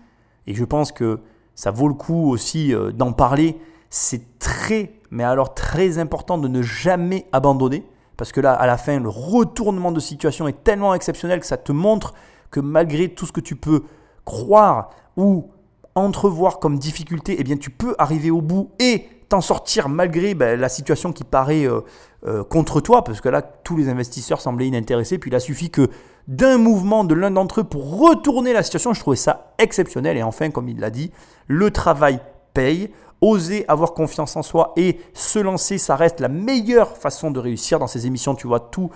B: et je pense que ça vaut le coup aussi euh, d'en parler, c'est très, mais alors très important de ne jamais abandonner, parce que là, à la fin, le retournement de situation est tellement exceptionnel que ça te montre que malgré tout ce que tu peux croire ou entrevoir comme difficulté, eh bien, tu peux arriver au bout et t'en sortir malgré ben, la situation qui paraît euh, euh, contre toi, parce que là, tous les investisseurs semblaient inintéressés, puis il a suffi que d'un mouvement de l'un d'entre eux pour retourner la situation, je trouvais ça exceptionnel, et enfin, comme il l'a dit, le travail paye, oser avoir confiance en soi et se lancer, ça reste la meilleure façon de réussir dans ces émissions. Tu vois tout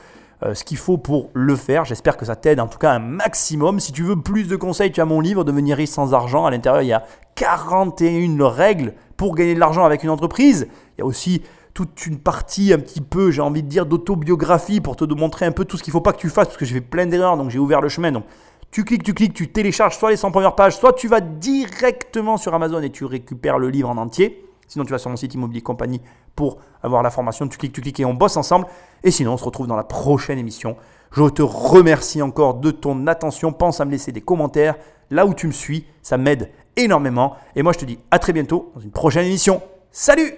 B: euh, ce qu'il faut pour le faire. J'espère que ça t'aide en tout cas un maximum. Si tu veux plus de conseils, tu as mon livre Devenir riche sans argent. À l'intérieur, il y a 41 règles pour gagner de l'argent avec une entreprise. Il y a aussi toute une partie un petit peu, j'ai envie de dire, d'autobiographie pour te montrer un peu tout ce qu'il ne faut pas que tu fasses parce que j'ai fait plein d'erreurs, donc j'ai ouvert le chemin. Donc tu cliques, tu cliques, tu télécharges soit les 100 premières pages, soit tu vas directement sur Amazon et tu récupères le livre en entier. Sinon, tu vas sur mon site Immobilier Compagnie pour avoir la formation. Tu cliques, tu cliques et on bosse ensemble. Et sinon, on se retrouve dans la prochaine émission. Je te remercie encore de ton attention. Pense à me laisser des commentaires là où tu me suis. Ça m'aide énormément. Et moi, je te dis à très bientôt dans une prochaine émission. Salut